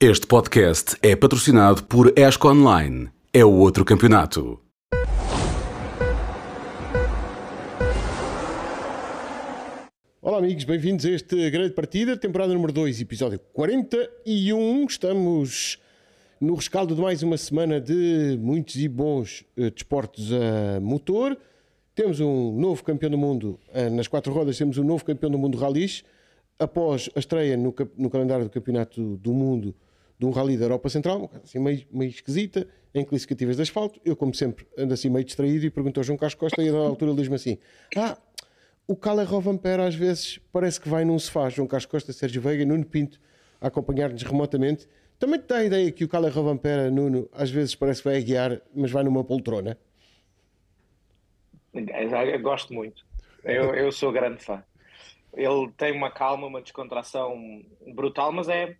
Este podcast é patrocinado por ESCO Online. É o outro campeonato. Olá amigos, bem-vindos a este grande partida, temporada número 2, episódio 41. Estamos no rescaldo de mais uma semana de muitos e bons uh, desportos a motor. Temos um novo campeão do mundo uh, nas quatro rodas, temos um novo campeão do mundo ralis. Após a estreia no, no calendário do Campeonato do Mundo de um rally da Europa Central, assim meio, meio esquisita, em classificativas de asfalto. Eu, como sempre, ando assim meio distraído e pergunto ao João Carlos Costa e a altura ele diz-me assim: Ah, o Cala Rovampera às vezes parece que vai num sofá. João Carlos Costa, Sérgio Veiga, Nuno Pinto a acompanhar-nos remotamente. Também te dá a ideia que o Cala Rovampera, Nuno, às vezes parece que vai a guiar, mas vai numa poltrona? Gosto muito. Eu, eu sou grande fã. Ele tem uma calma, uma descontração brutal, mas é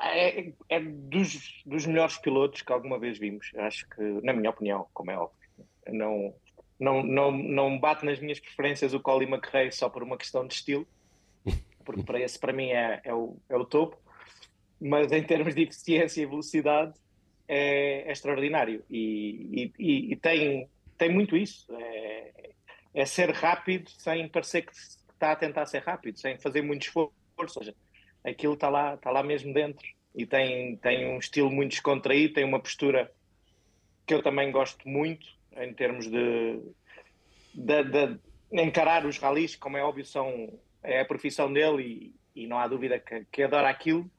é, é dos, dos melhores pilotos que alguma vez vimos. Acho que, na minha opinião, como é óbvio, não, não, não, não bate nas minhas preferências o Colin McRae só por uma questão de estilo, porque para esse, para mim, é, é, o, é o topo. Mas em termos de eficiência e velocidade, é, é extraordinário. E, e, e, tem, tem muito isso. É, é ser rápido sem parecer que está a tentar ser rápido, sem fazer muito esforço. Ou seja, aquilo está lá, está lá mesmo dentro. E tem, tem um estilo muito descontraído, tem uma postura que eu também gosto muito em termos de, de, de encarar os ralis, como é óbvio, são, é a profissão dele e, e não há dúvida que, que adora aquilo,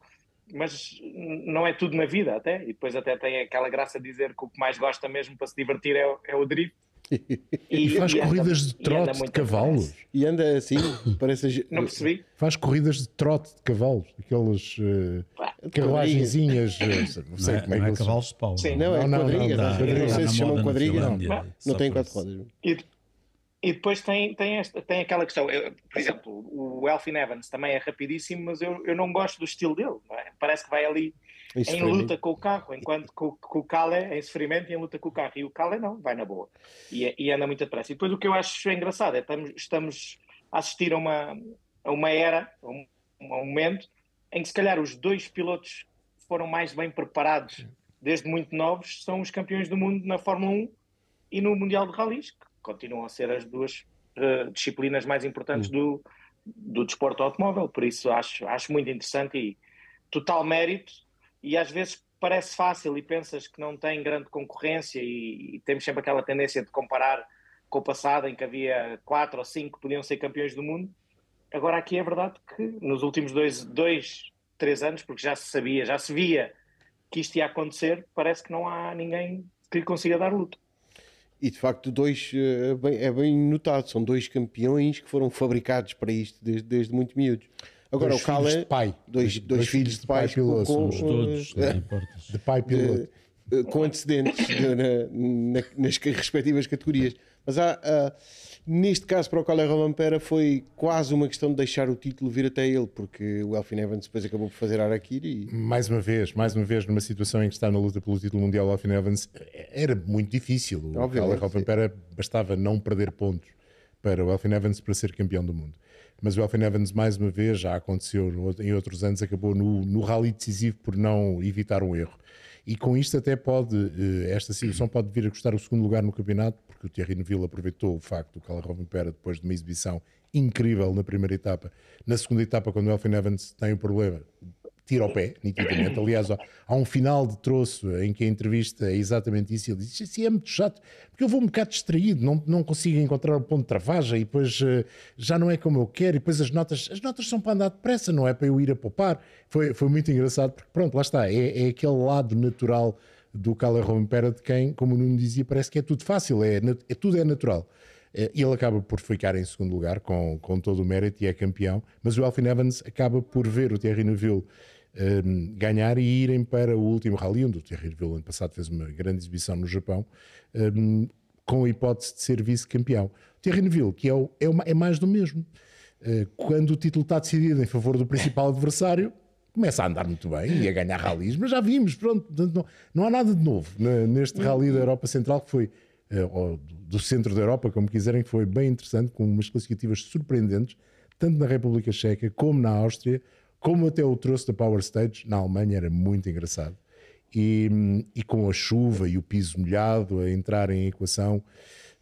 mas não é tudo na vida até, e depois até tem aquela graça de dizer que o que mais gosta mesmo para se divertir é, é o drift, e, faz e corridas anda, de trote de cavalos. E anda assim, parece. Não percebi. Faz corridas de trote de cavalos, aquelas uh, carruagenzinhas. Uh, não sei não é, como é, não que é cavalos de pau. Sim, não, é não, quadriga. Não, não, não, sei se chamam quadriga. Não, não tem quatro rodas. E, e depois tem, tem, esta, tem aquela questão. Eu, por exemplo, o Elfin Evans também é rapidíssimo, mas eu, eu não gosto do estilo dele. É? Parece que vai ali em luta com o carro, enquanto que o, Calé é em sofrimento e em luta com o carro. E o Calé não, vai na boa. E, e anda muito depressa. E depois o que eu acho engraçado é que estamos, estamos a assistir a uma, a uma era, a um, a um momento, em que se calhar os dois pilotos que foram mais bem preparados desde muito novos são os campeões do mundo na Fórmula 1 e no Mundial de Rallys, que continuam a ser as duas uh, disciplinas mais importantes do, do desporto automóvel. Por isso acho, acho muito interessante e total mérito e às vezes parece fácil e pensas que não tem grande concorrência e, e, temos sempre aquela tendência de comparar com o passado em que havia quatro ou cinco que podiam ser campeões do mundo. Agora aqui é verdade que nos últimos dois, dois, três anos, porque já se sabia, já se via que isto ia acontecer, parece que não há ninguém que lhe consiga dar luta. E de facto, dois bem, é bem notado, são dois campeões que foram fabricados para isto desde, desde muito miúdos. Agora dois o Cal é. De pai. Dois, dois, dois filhos de, de pai, piloto. Com, todos, de, de pai piloto. De, com antecedentes de, na, na, nas respectivas categorias. Mas há, há, neste caso, para o Calé Romampera, foi quase uma questão de deixar o título vir até ele, porque o Elfin Evans depois acabou por fazer Araquiri. E... Mais uma vez, mais uma vez, numa situação em que está na luta pelo título mundial, o Elfin Evans era muito difícil. O Calé Romampera bastava não perder pontos para o Elfin Evans para ser campeão do mundo mas o Elfin Evans, mais uma vez, já aconteceu em outros anos, acabou no, no rally decisivo por não evitar um erro. E com isto até pode, eh, esta situação pode vir a custar o segundo lugar no campeonato, porque o Thierry Neville aproveitou o facto do Carlos Pera depois de uma exibição incrível na primeira etapa. Na segunda etapa, quando o Elfin Evans tem o problema, tira ao pé, nitidamente. Aliás, há um final de troço em que a entrevista é exatamente isso. Ele diz: Isso é muito chato, porque eu vou um bocado distraído, não, não consigo encontrar o ponto de travagem e depois uh, já não é como eu quero. E depois as notas, as notas são para andar depressa, não é para eu ir a poupar. Foi, foi muito engraçado, porque pronto, lá está, é, é aquele lado natural do Cala Rompera de quem, como o Nuno dizia, parece que é tudo fácil, é, é tudo é natural. Eh, e ele acaba por ficar em segundo lugar com, com todo o mérito e é campeão, mas o Alfin Evans acaba por ver o Thierry Neuville um, ehm, ganhar e irem para o último rally, onde o Thierry Neville ano passado fez uma grande exibição no Japão, um, ehm, com a hipótese de ser vice-campeão. Thierry Neville, que é, o, é, uma, é, mais do mesmo. Uh, quando o título está decidido em favor do principal adversário, começa a andar muito bem e a ganhar rallies, mas já vimos, pronto, não, não há nada de novo neste rally da Europa Central que foi, uh, ou do centro da Europa, como quiserem, que foi bem interessante, com umas classificativas surpreendentes, tanto na República Checa como na Áustria, como até o trouxe da Power Stage na Alemanha, era muito engraçado. E, e com a chuva e o piso molhado a entrar em equação,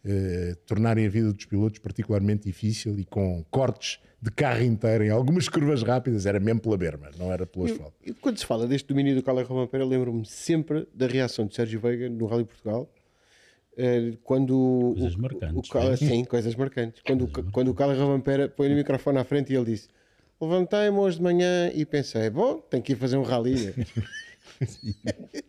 eh, tornarem a vida dos pilotos particularmente difícil e com cortes de carro inteiro em algumas curvas rápidas, era mesmo pela berma, não era pelo asfalto. E, quando se fala deste domínio do Carlos Romampera, lembro-me sempre da reação de Sérgio Veiga no Rally Portugal, eh, quando coisas o, marcantes, o, o, sim, coisas marcantes. Quando, coisas o, quando o Carlos Romampera põe o microfone à frente e ele disse: Levantei-me hoje de manhã e pensei, bom, tenho que ir fazer um rally.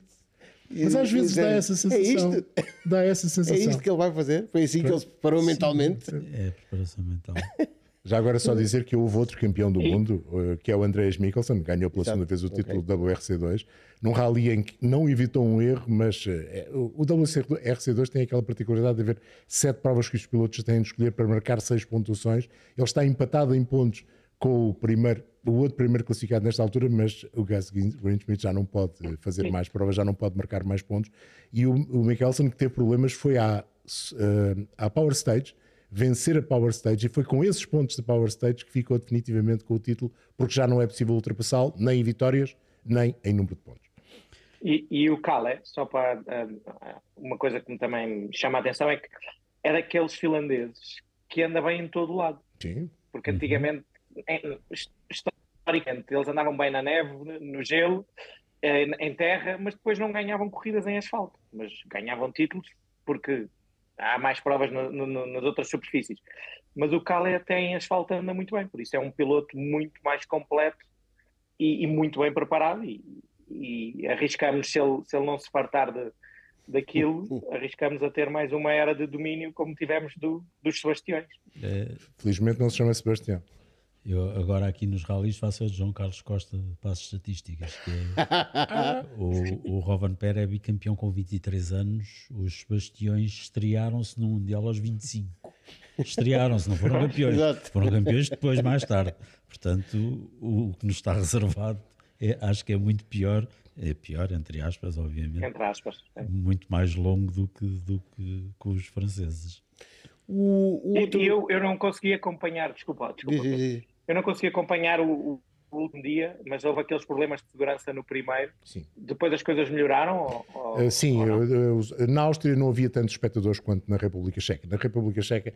Mas às vezes dá essa sensação. É isto? Dá essa sensação. É isto que ele vai fazer? Foi assim que ele se preparou Sim, mentalmente? É, preparação mental. Já agora só dizer que houve outro campeão do mundo, eh, que é o Andreas Mikkelsen, ganhou pela segunda vez o título okay. WRC2, num rally em que não evitou um erro, mas eh, o WRC2 tem aquela particularidade de haver sete provas que os pilotos têm de escolher para marcar seis pontuações. Ele está empatado em pontos com o primeiro o outro primeiro classificado nesta altura, mas o Gus Greenschmidt já não pode fazer mais provas, já não pode marcar mais pontos. E o, o Mikkelsen, que teve problemas, foi à, uh, à Power Stage, vencer a Power Stage, e foi com esses pontos da Power Stage que ficou definitivamente com o título, porque já não é possível ultrapassá-lo, nem em vitórias, nem em número de pontos. E, e o Kale, só para uh, uma coisa que me também chama a atenção, é que é daqueles finlandeses que anda bem em todo lado. Sim. Porque antigamente em, historicamente, eles andavam bem na neve, no gelo, eh, em terra, mas depois não ganhavam corridas em asfalto, mas ganhavam títulos porque há mais provas no, no, nas outras superfícies. Mas o Calé até em asfalto anda muito bem, por isso é um piloto muito mais completo e, e muito bem preparado e, e arriscamos, se ele, se ele não se fartar de, daquilo, arriscamos a ter mais uma era de domínio como tivemos do, dos Sebastiões. É... Felizmente não se chama Sebastião. Eu agora aqui nos rallies faço a de João Carlos Costa de passos estatísticas, que é o, o Rovan Pera é bicampeão com 23 anos, os Sebastiões estrearam-se no Mundial aos 25. Estrearam-se, não foram campeões. Exato. Foram campeões depois, mais tarde. Portanto, o, o que nos está reservado é, acho que é muito pior, é pior, entre aspas, obviamente. Entre aspas. É. Muito mais longo do que, do que com os franceses. O, o outro... eu, eu não consegui acompanhar, desculpa, desculpa. Eu não consegui acompanhar o, o, último dia, mas houve aqueles problemas de segurança no primeiro. Sim. Depois as coisas melhoraram? Ou, ou, uh, sim, ou na Áustria não havia tantos espectadores quanto na República Checa. Na República Checa,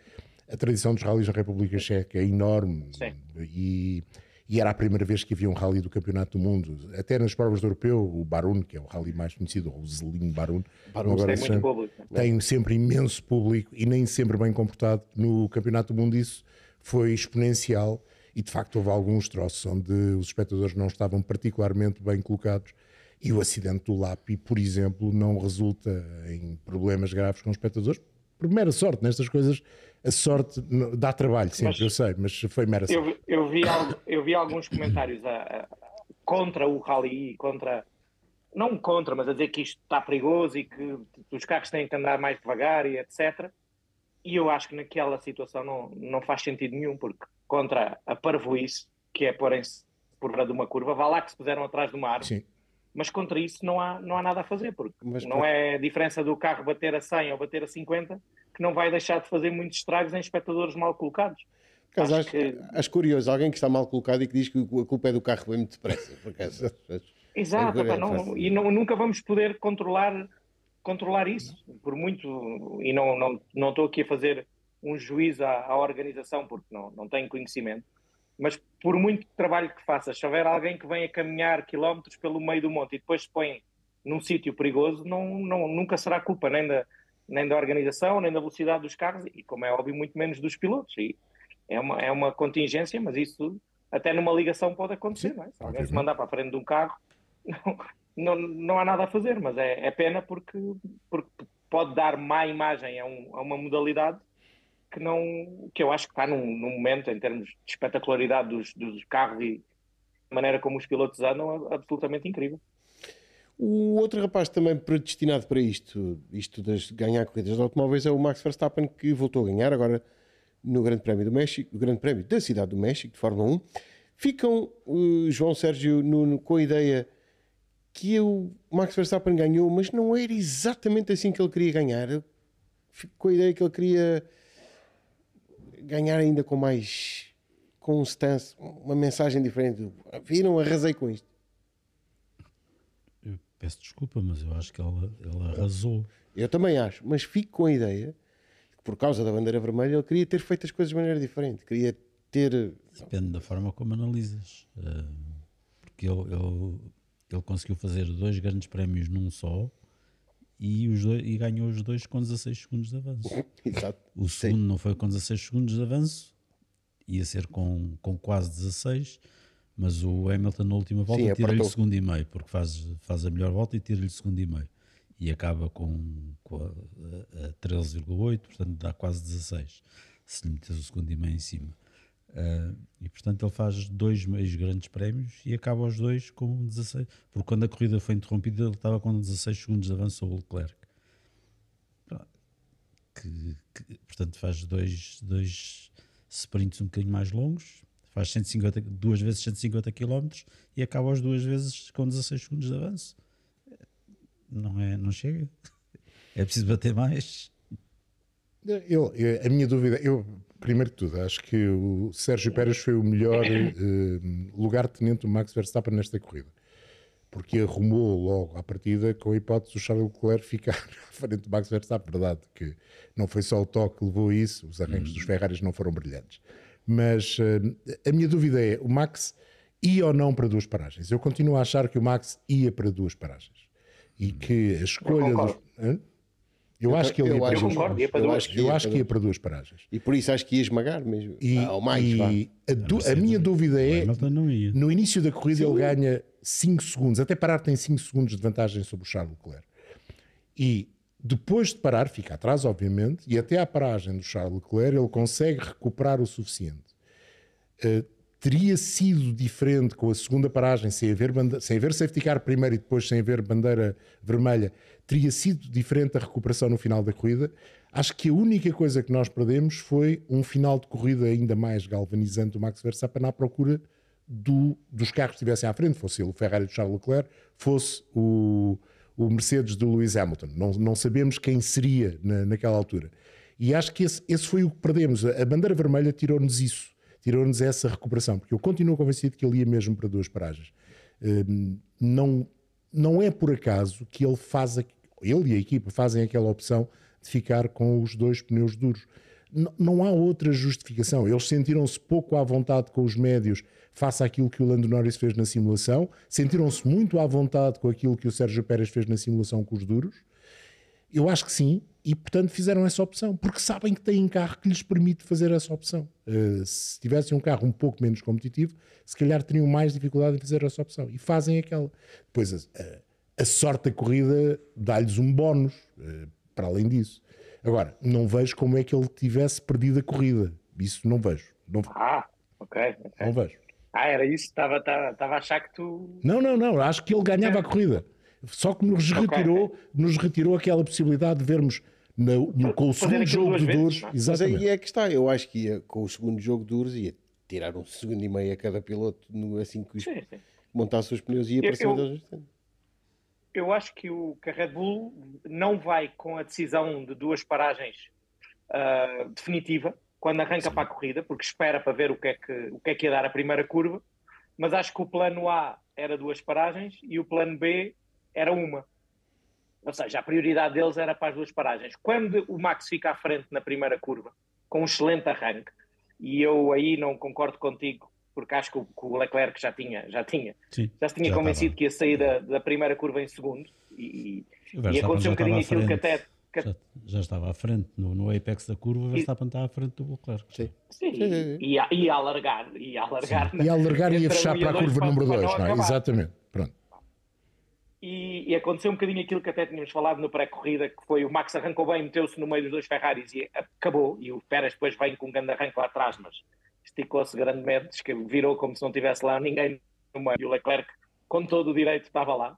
a tradição dos rallies na República Checa é enorme sim. e, e era a primeira vez que havia um rally do Campeonato do Mundo. Até nas provas do Europeu, o Barun, que é o rally mais conhecido, o Zelim Barun, Barun agora tem, muito público, tem sempre imenso público e nem sempre bem comportado. No Campeonato do Mundo isso foi exponencial e de facto houve alguns troços onde os espectadores não estavam particularmente bem colocados e o acidente do LAPI, por exemplo, não resulta em problemas graves com os espectadores, por mera sorte, nestas coisas a sorte dá trabalho sempre, mas, eu sei, mas foi mera sorte. Eu, eu, vi, eu vi alguns comentários a, a, contra o rally, contra, não contra, mas a dizer que isto está perigoso e que os carros têm que andar mais devagar e etc. E eu acho que naquela situação não, não faz sentido nenhum, porque contra a parvoíce, que é porem-se por fora de uma curva, vá lá que se puseram atrás de uma árvore. Sim. Mas contra isso não há, não há nada a fazer, porque mas, não é a diferença do carro bater a 100 ou bater a 50 que não vai deixar de fazer muitos estragos em espectadores mal colocados. Acho, acho, que... acho curioso, alguém que está mal colocado e que diz que a culpa é do carro bem muito depressa. Exato, é não, e não, nunca vamos poder controlar, controlar isso, por muito, e não, não, não estou aqui a fazer um juízo à, à, organização, porque não, não tenho conhecimento, mas por muito trabalho que faça, se houver alguém que venha caminhar quilómetros pelo meio do monte e depois se põe num sítio perigoso, não, não, nunca será culpa nem da, nem da organização, nem da velocidade dos carros e, como é óbvio, muito menos dos pilotos. E é uma, é uma contingência, mas isso até numa ligação pode acontecer, Sim, não é? Se alguém se mandar para a frente de um carro, não, não, não há nada a fazer, mas é, é pena porque, porque pode dar má imagem a, um, a uma modalidade que não que eu acho que está num, num momento em termos de espetacularidade dos, dos carros e a maneira como os pilotos andam é absolutamente incrível. O outro rapaz também predestinado para isto, isto de ganhar corridas de automóveis, é o Max Verstappen, que voltou a ganhar agora no Grande Prémio do México, no Grande Prémio da Cidade do México, de Fórmula 1. Ficam, uh, João Sérgio, Nuno, com a ideia que o Max Verstappen ganhou, mas não era exatamente assim que ele queria ganhar. Fico com a ideia que ele queria ganhar ainda com mais stance, uma mensagem diferente. Viram, arrasei com isto. Eu peço desculpa, mas eu acho que ela, ela arrasou. Eu também acho, mas fico com a ideia que por causa da bandeira vermelha ele queria ter feito as coisas de maneira diferente. Queria ter. Depende da forma como analisas. Eh, porque ele, ele, ele conseguiu fazer dois grandes prémios num só e, os dois, e ganhou os dois com 16 segundos de avanço. Exato. O segundo Sim. não foi com 16 segundos de avanço, ia ser com, com quase 16, mas o Hamilton na última volta tira-lhe segundo e meio, porque faz, faz a melhor volta e tira-lhe segundo e meio. E acaba com, com a, a, a 13,8, portanto dá quase 16, se lhe metes o segundo e meio em cima. Uh, e portanto ele faz dois meios grandes prémios e acaba os dois com 16, porque quando a corrida foi interrompida ele estava com 16 segundos de avanço sobre o Leclerc. Que, que, portanto faz dois, dois sprints um bocadinho mais longos, faz 150, duas vezes 150 km e acaba as duas vezes com 16 segundos de avanço. Não, é, não chega. É preciso bater mais. Eu, eu, a minha dúvida, eu primeiro de tudo, acho que o Sérgio Pérez foi o melhor uh, lugar-tenente do Max Verstappen nesta corrida. Porque arrumou logo à partida com a hipótese do Charles Leclerc ficar à frente do Max Verstappen. Verdade que não foi só o toque que levou a isso, os uhum. dos Ferraris não foram brilhantes. Mas uh, a minha dúvida é: o Max ia ou não para duas paragens? Eu continuo a achar que o Max ia para duas paragens. E que a escolha dos. Eu, acho que ele eu ia, acho, para, eu, acho, eu acho que ia para duas paragens. E por isso acho que ia esmagar mesmo. E, ao mais, e a, du, a, minha dúvida é: no início da corrida Sim. ele ganha 5 segundos, até parar tem 5 segundos de vantagem sobre o Charles Leclerc. E depois de parar, fica atrás, obviamente, e até à paragem do Charles Leclerc ele consegue recuperar o suficiente. Uh, teria sido diferente com a segunda paragem, sem haver, bandeira, sem haver safety car primeiro e depois sem haver bandeira vermelha, teria sido diferente a recuperação no final da corrida. Acho que a única coisa que nós perdemos foi um final de corrida ainda mais galvanizante do Max Verstappen à procura do, dos carros que estivessem à frente, fosse o Ferrari de Charles Leclerc, fosse o, o Mercedes do Lewis Hamilton. Não, não sabemos quem seria na, naquela altura. E acho que esse, esse foi o que perdemos. A bandeira vermelha tirou-nos isso tirou-nos essa recuperação, porque eu continuo convencido que ele ia mesmo para duas paragens. Hum, não, não é por acaso que ele faz, ele e a equipa fazem aquela opção de ficar com os dois pneus duros. Não, há outra justificação. Eles sentiram-se pouco à vontade com os médios face àquilo que o Lando Norris fez na simulação, sentiram-se muito à vontade com aquilo que o Sérgio Pérez fez na simulação com os duros. Eu acho que sim, e portanto fizeram essa opção, porque sabem que têm um carro que lhes permite fazer essa opção. Uh, se tivessem um carro um pouco menos competitivo, se calhar teriam mais dificuldade em fazer essa opção e fazem aquela. Depois a, a, a sorte da corrida dá-lhes um bónus uh, para além disso. Agora, não vejo como é que ele tivesse perdido a corrida. Isso não vejo. Não, ah, ok. Não vejo. Ah, era isso? Estava a achar que tu. Não, não, não. Acho que ele ganhava a corrida. Só que nos retirou, okay. nos retirou aquela possibilidade de vermos no, no, com o segundo jogo de duros. Exatamente. Mas aí é que está. Eu acho que ia, com o segundo jogo de duros ia tirar um segundo e meio a cada piloto no, assim que os, sim, sim. montasse os pneus e ia para cima deles. Eu acho que o que a Red Bull não vai com a decisão de duas paragens uh, definitiva quando arranca sim. para a corrida, porque espera para ver o que, é que, o que é que ia dar a primeira curva, mas acho que o plano A era duas paragens e o plano B era uma. Ou seja, a prioridade deles era para as duas paragens. Quando o Max fica à frente na primeira curva, com um excelente arranque, e eu aí não concordo contigo, porque acho que o, Leclerc já tinha, já tinha, Sim, já se tinha já convencido estava. que ia sair da, da, primeira curva em segundo, e, e aconteceu um bocadinho aquilo que até. Que... Já, já, estava à frente, no, no apex da curva, o Verstappen está à frente do Leclerc. Sim, Sim. E, a, e a alargar, e a alargar. E a alargar e a fechar para a curva número 2, não é? Exatamente. Pronto. E, e, aconteceu um bocadinho aquilo que até tínhamos falado no pré-corrida, que foi o Max arrancou bem, meteu-se no meio dos dois Ferraris e acabou, e o Pérez depois vem com um grande arranque lá atrás, mas esticou-se grandemente, virou como se não tivesse lá ninguém no meio, e o Leclerc, com todo o direito, estava lá.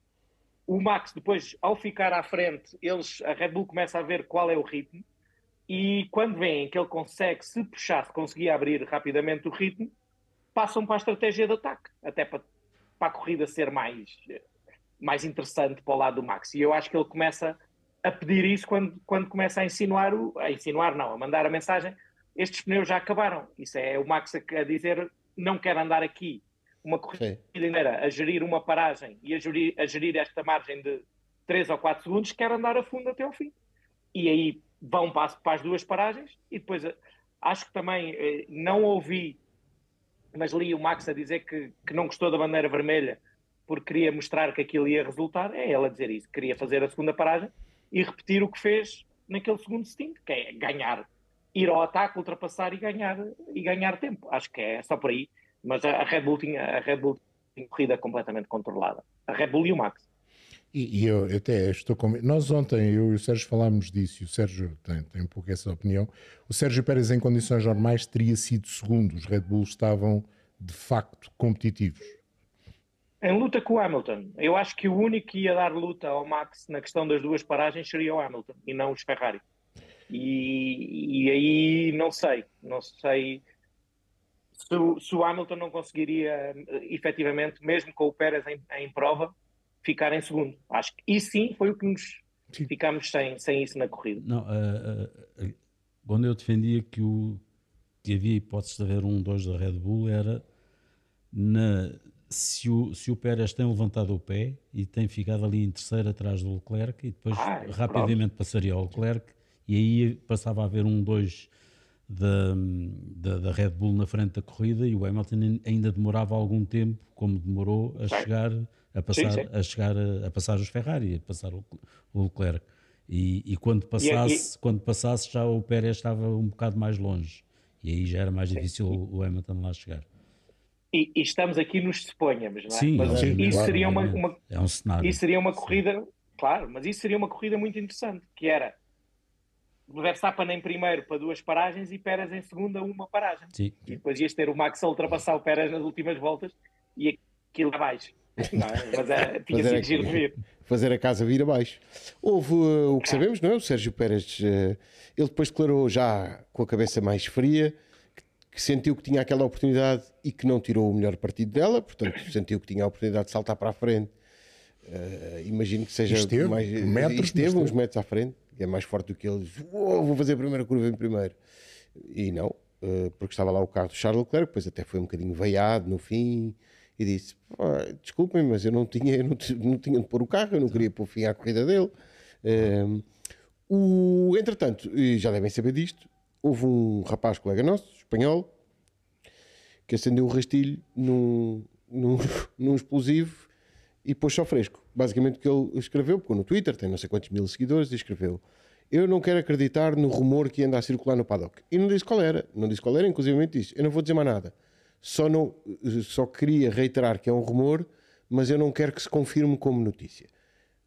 O Max depois, ao ficar à frente, eles, a Red Bull começa a ver qual é o ritmo, e quando veem que ele consegue se puxar, se conseguir abrir rapidamente o ritmo, passam para a estratégia de ataque, até para, para a corrida ser mais mais interessante para o lado do Max. E eu acho que ele começa a pedir isso quando, quando começa a insinuar, o, a insinuar não, a mandar a mensagem, estes pneus já acabaram. Isso é o Max a dizer, não quero andar aqui uma corrida inteira a gerir uma paragem e a gerir, a gerir esta margem de 3 ou 4 segundos, quero andar a fundo até ao fim. E aí vão para, para as duas paragens e depois eh, acho que também eh, não ouvi, mas li o Max a dizer que, que não gostou da bandeira vermelha porque queria mostrar que aquilo ia resultar, é ela dizer isso, queria fazer a segunda paragem e repetir o que fez naquele segundo stint, que é ganhar, ir ao ataque, ultrapassar e ganhar, e ganhar tempo. Acho que é só por aí. Mas a Red Bull tinha, a Red Bull tinha corrida completamente controlada. A Red Bull e o Max. E, e eu até estou com. Nós ontem, eu e o Sérgio falámos disso, e o Sérgio tem, tem um pouco essa opinião. O Sérgio Pérez, em condições normais, teria sido segundo. Os Red Bulls estavam de facto competitivos. Em luta com o Hamilton, eu acho que o único que ia dar luta ao Max na questão das duas paragens seria o Hamilton e não os Ferrari. E, e aí não sei, não sei se, se, o Hamilton não conseguiria efetivamente, mesmo com o Pérez em, em, prova, ficar em segundo. Acho que isso sim foi o que nos sim. ficámos sem, sem isso na corrida. Não, uh, uh, quando eu defendia que, o, que havia hipótese de haver um 2 da Red Bull era na se o, se o Pérez tem levantado o pé e tem ficado ali em terceiro atrás do Leclerc e depois rapidamente pronto. passaria ao Leclerc e aí passava a haver um 2 da, da, da, Red Bull na frente da corrida e o Hamilton ainda demorava algum tempo, como demorou a chegar a passar, sim, sim. A, chegar a, a, passar os Ferrari, a passar o, o Leclerc. E, e, quando passasse, e, quando passasse já o Pérez estava um bocado mais longe e aí já era mais difícil o, o Hamilton lá chegar. E, e, estamos aqui nos suponhamos, não é? Sim, mas sim, isso claro, seria uma, uma, é um cenário. Isso seria uma corrida, claro, mas isso seria uma corrida muito interessante, que era Verstappen em primeiro para duas paragens e Pérez em segunda uma paragem. Sim. E depois ias ter o Max a ultrapassar o Pérez nas últimas voltas e aquilo abaixo. Não, é? mas é, tinha sido giro ver. Fazer a casa vir abaixo. Houve uh, o que sabemos, não é? O Sérgio Pérez, uh, ele depois declarou já com a cabeça mais fria que sentiu que tinha aquela oportunidade e que não tirou o melhor partido dela, portanto sentiu que tinha a oportunidade de saltar para a frente. Uh, imagino que seja esteve, mais metros, esteve uns metros à frente, é mais forte do que ele. Oh, vou fazer a primeira curva em primeiro. E não, uh, porque estava lá o carro do Charles Leclerc, depois até foi um bocadinho veiado no fim e disse: Desculpem, mas eu não tinha, eu não, não tinha de pôr o carro, eu não queria pôr fim à corrida dele. Uh, o, entretanto, já devem saber disto, houve um rapaz, colega nosso, espanhol, que acendeu um rastilho num, num, num explosivo e pôs só fresco. Basicamente o que ele escreveu, porque no Twitter tem não sei quantos mil seguidores, e escreveu eu não quero acreditar no rumor que anda a circular no paddock. E não disse qual era, não disse qual era, inclusive disse, eu não vou dizer mais nada. Só, não, só queria reiterar que é um rumor, mas eu não quero que se confirme como notícia.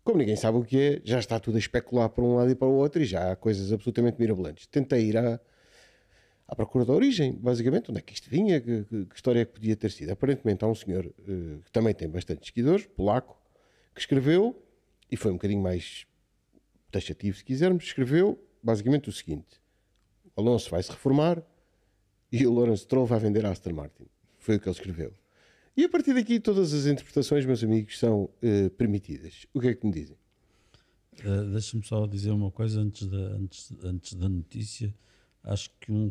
Como ninguém sabe o que é, já está tudo a especular para um lado e para o outro e já há coisas absolutamente mirabolantes. Tentei ir à, à procura da origem, basicamente, onde é que isto vinha, que, que, que história é que podia ter sido. Aparentemente há um senhor uh, que também tem bastantes seguidores, polaco, que escreveu, e foi um bocadinho mais taxativo se quisermos, escreveu basicamente o seguinte: Alonso vai se reformar e o Lawrence Stroll vai vender a Aston Martin. Foi o que ele escreveu. E a partir daqui todas as interpretações, meus amigos, são uh, permitidas. O que é que me dizem? Uh, Deixa-me só dizer uma coisa antes da, antes, antes da notícia. Acho que um,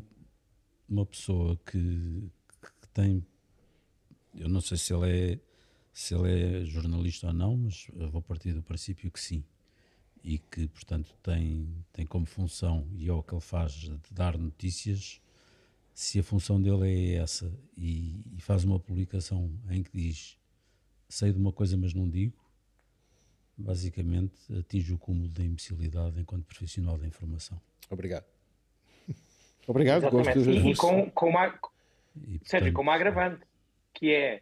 uma pessoa que, que, tem, eu não sei se ele é se ele é jornalista ou não, mas vou partir do princípio que sim e que portanto tem tem como função e é o que ele faz de dar notícias se a função dele é essa e, e, faz uma publicação em que diz sei de uma coisa mas não digo, basicamente atinge o cúmulo da imbecilidade enquanto profissional da informação. Obrigado. Obrigado, Exatamente. gosto E, e com, com, uma, e, portanto, com uma agravante, que é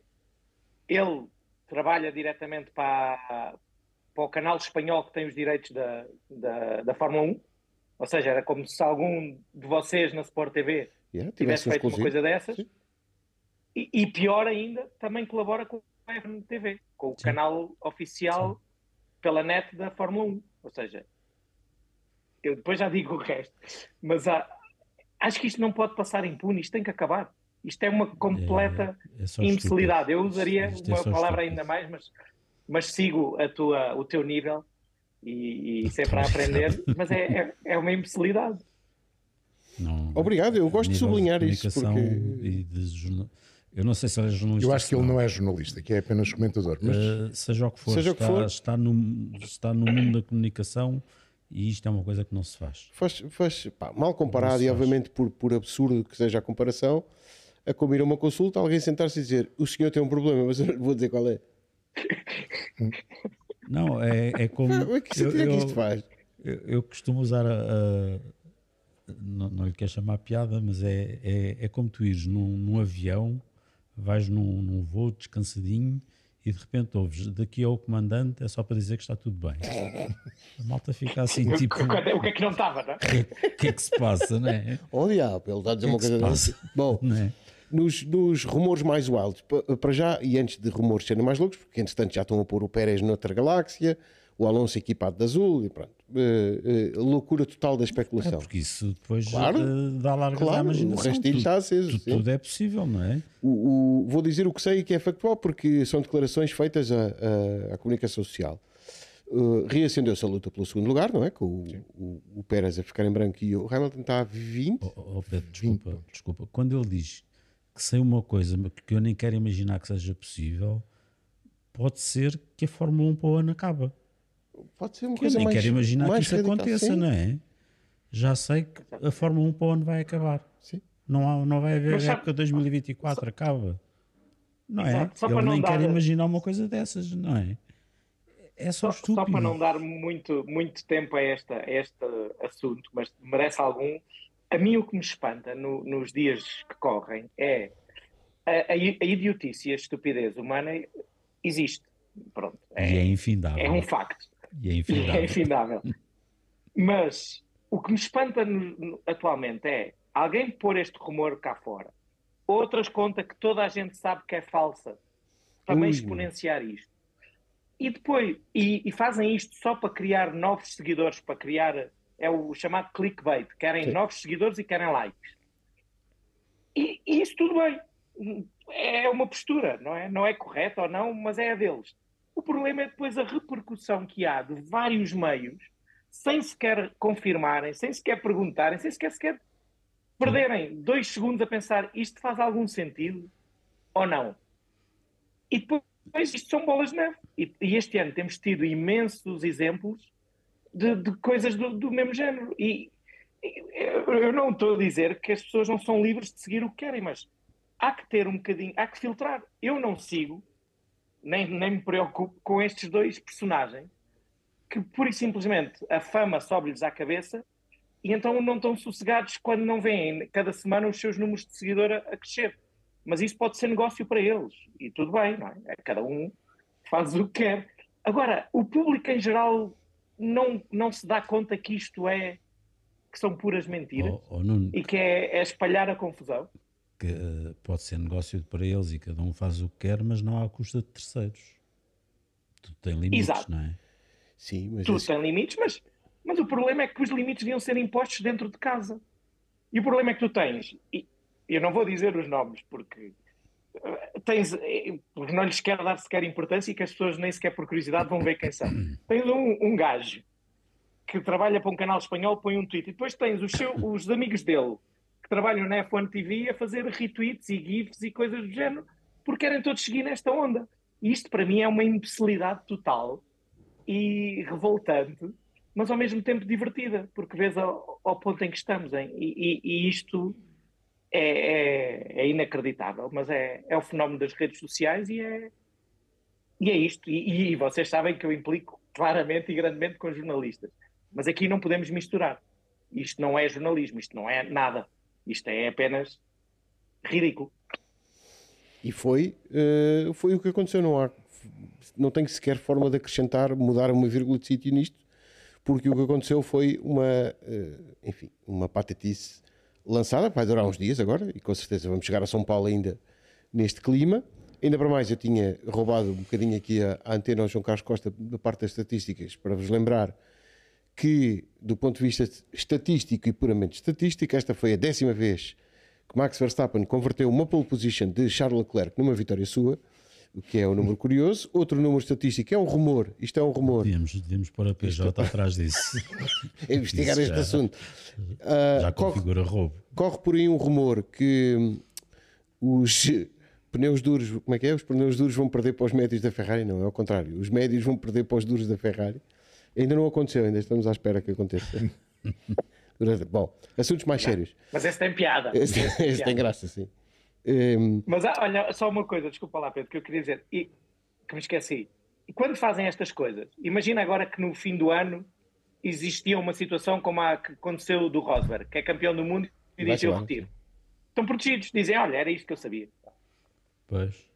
ele trabalha diretamente para, para o canal espanhol que tem os direitos da, da, da Fórmula 1, ou seja, era como se algum de vocês na Sport TV yeah, tivesse feito uma coisa dessas. E, e, pior ainda, também colabora com a FNTV, com o Sim. canal oficial Sim. pela net da Fórmula 1. Ou seja, eu depois já digo o resto, mas há, acho que isto não pode passar impune, isto tem que acabar. Isto é uma completa é, é, é imbecilidade. Eu usaria isto é uma palavra ainda mais, mas, mas sigo a tua, o teu nível e, e sempre a aprender, mas é, é, é uma imbecilidade. Não, Obrigado, eu gosto de sublinhar de isso. Porque... E de jornal... Eu não sei se ele é jornalista. Eu acho que ele não é jornalista, que é apenas comentador. Mas... Uh, seja o que for, seja está, que for. Está, no, está no mundo da comunicação e isto é uma coisa que não se faz. Faz, faz pá, mal comparado e obviamente por, por absurdo que seja a comparação, a como ir a uma consulta, alguém sentar-se e dizer o senhor tem um problema, mas eu vou dizer qual é. Não, é, é como. O que sentido é que isto faz? Eu, eu costumo usar a, a não, não, lhe quero chamar piada, mas é, é, é como tu ires num, num avião vais num, num voo descansadinho e de repente ouves daqui ao comandante é só para dizer que está tudo bem. A malta fica assim, tipo. O que é que não estava, não é? O que é que se passa, não é? Oh, diabo, ele está a dizer uma coisa dessa. Bom, é? nos, nos, rumores mais wilds, para já, e antes de rumores serem mais loucos, porque entretanto já estão a pôr o Pérez noutra galáxia, o Alonso equipado de azul e pronto. Uh, uh, loucura total da especulação. É porque isso depois claro, uh, dá largas claro, à imaginação. O restinho está aceso. Tudo, tudo, é possível, não é? O, o, vou dizer o que sei que é factual porque são declarações feitas à, à comunicação social. Uh, reacendeu-se a luta pelo segundo lugar, não é? Com o, o, o, Pérez a ficar em branco e o Hamilton está a 20. Oh, oh, Pedro, desculpa, 20. desculpa. Quando ele diz que sei uma coisa que eu nem quero imaginar que seja possível, pode ser que a Fórmula 1 para o ano acaba. Pode ser uma que coisa eu nem mais, quero imaginar que isso radical, aconteça, sim. não é? Já sei que a Fórmula 1 para o ano vai acabar. Sim. Não, há, não vai haver Mas, época 2024, só, acaba. Não é? Só eu nem dar... quero imaginar uma coisa dessas, não é? É só, só estúpido. Só para não dar muito, muito tempo a, esta, a este assunto, mas merece algum. A mim o que me espanta no, nos dias que correm é a, a, a idiotice e a estupidez humana existe. Pronto. É, e é infindável. É um facto. E é infindável. é infindável. Mas o que me espanta no, atualmente é alguém pôr este rumor cá fora. Outras conta que toda a gente sabe que é falsa. Também Ui. exponenciar isto. E depois, e, e, fazem isto só para criar novos seguidores, para criar, é o chamado clickbait. Querem Sim. novos seguidores e querem likes. E, e isso tudo bem. É uma postura, não é? Não é correta ou não, mas é a deles. O problema é depois a repercussão que há de vários meios, sem sequer confirmarem, sem sequer perguntarem, sem sequer, sequer perderem dois segundos a pensar isto faz algum sentido ou não. E depois isto são bolas de neve. E, e este ano temos tido imensos exemplos de, de coisas do, do, mesmo género. E, e eu não estou a dizer que as pessoas não são livres de seguir o que querem, mas há que ter um bocadinho, há que filtrar. Eu não sigo nem, nem me preocupo com estes dois personagens que, pura e simplesmente, a fama sobe-lhes à cabeça e então não estão sossegados quando não veem cada semana os seus números de seguidor a, a crescer. Mas isso pode ser negócio para eles e tudo bem, não é? é? Cada um faz o que quer. Agora, o público em geral não, não se dá conta que isto é que são puras mentiras oh, oh, e que é, é espalhar a confusão que uh, pode ser negócio para eles e cada um faz o que quer, mas não à custa de terceiros. Tudo tem limites, Exato. não é? Sim, mas Tudo esse... tem limites, mas, mas o problema é que os limites deviam ser impostos dentro de casa. E o problema é que tu tens, e eu não vou dizer os nomes porque uh, tens, eh, porque não lhes quero dar sequer importância e que as pessoas nem sequer por curiosidade vão ver quem são. tens um, um gajo que trabalha para um canal espanhol, põe um tweet, e depois tens os, seu, os amigos dele trabalham na F1 TV a fazer retweets e GIFs e coisas do género, porque querem todos seguir nesta onda. Isto para mim é uma imbecilidade total e revoltante, mas ao mesmo tempo divertida, porque vês ao, ao ponto em que estamos. Hein? E, e, e isto é, é, é, inacreditável, mas é, é o fenómeno das redes sociais e é, e é isto. E, e vocês sabem que eu implico claramente e grandemente com jornalistas. Mas aqui não podemos misturar. Isto não é jornalismo, isto não é nada. Isto é apenas ridículo. E foi, uh, foi o que aconteceu. Não, há, não tem sequer forma de acrescentar, mudar uma vírgula de sítio nisto, porque o que aconteceu foi uma, uh, enfim, uma patetice lançada, vai durar uns dias agora, e com certeza vamos chegar a São Paulo ainda neste clima. Ainda para mais, eu tinha roubado um bocadinho aqui a, a antena ao João Carlos Costa da parte das estatísticas, para vos lembrar que, do ponto de vista estatístico e puramente estatístico, esta foi a décima vez que Max Verstappen converteu uma pole position de Charles Leclerc numa vitória sua. o que é um número curioso. Outro número estatístico é um rumor. Isto é um rumor. Devíamos, devíamos pôr a PJ Isto... atrás disso. Investigar este já, assunto. Já uh, configura corre, roubo. Corre por aí um rumor que os pneus duros, como é que é? Os pneus duros vão perder para os médios da Ferrari? Não, é ao contrário. Os médios vão perder para os duros da Ferrari. Ainda não aconteceu, ainda estamos à espera que aconteça. Bom, assuntos mais sérios. Mas esse tem piada. Esse, esse, tem, esse tem graça, sim. Um... Mas olha, só uma coisa, desculpa lá, Pedro, que eu queria dizer, e, que me esqueci. E quando fazem estas coisas, imagina agora que no fim do ano existia uma situação como a que aconteceu do Rosberg, que é campeão do mundo e diz eu retiro. Estão protegidos, dizem, olha, era isto que eu sabia. Pois.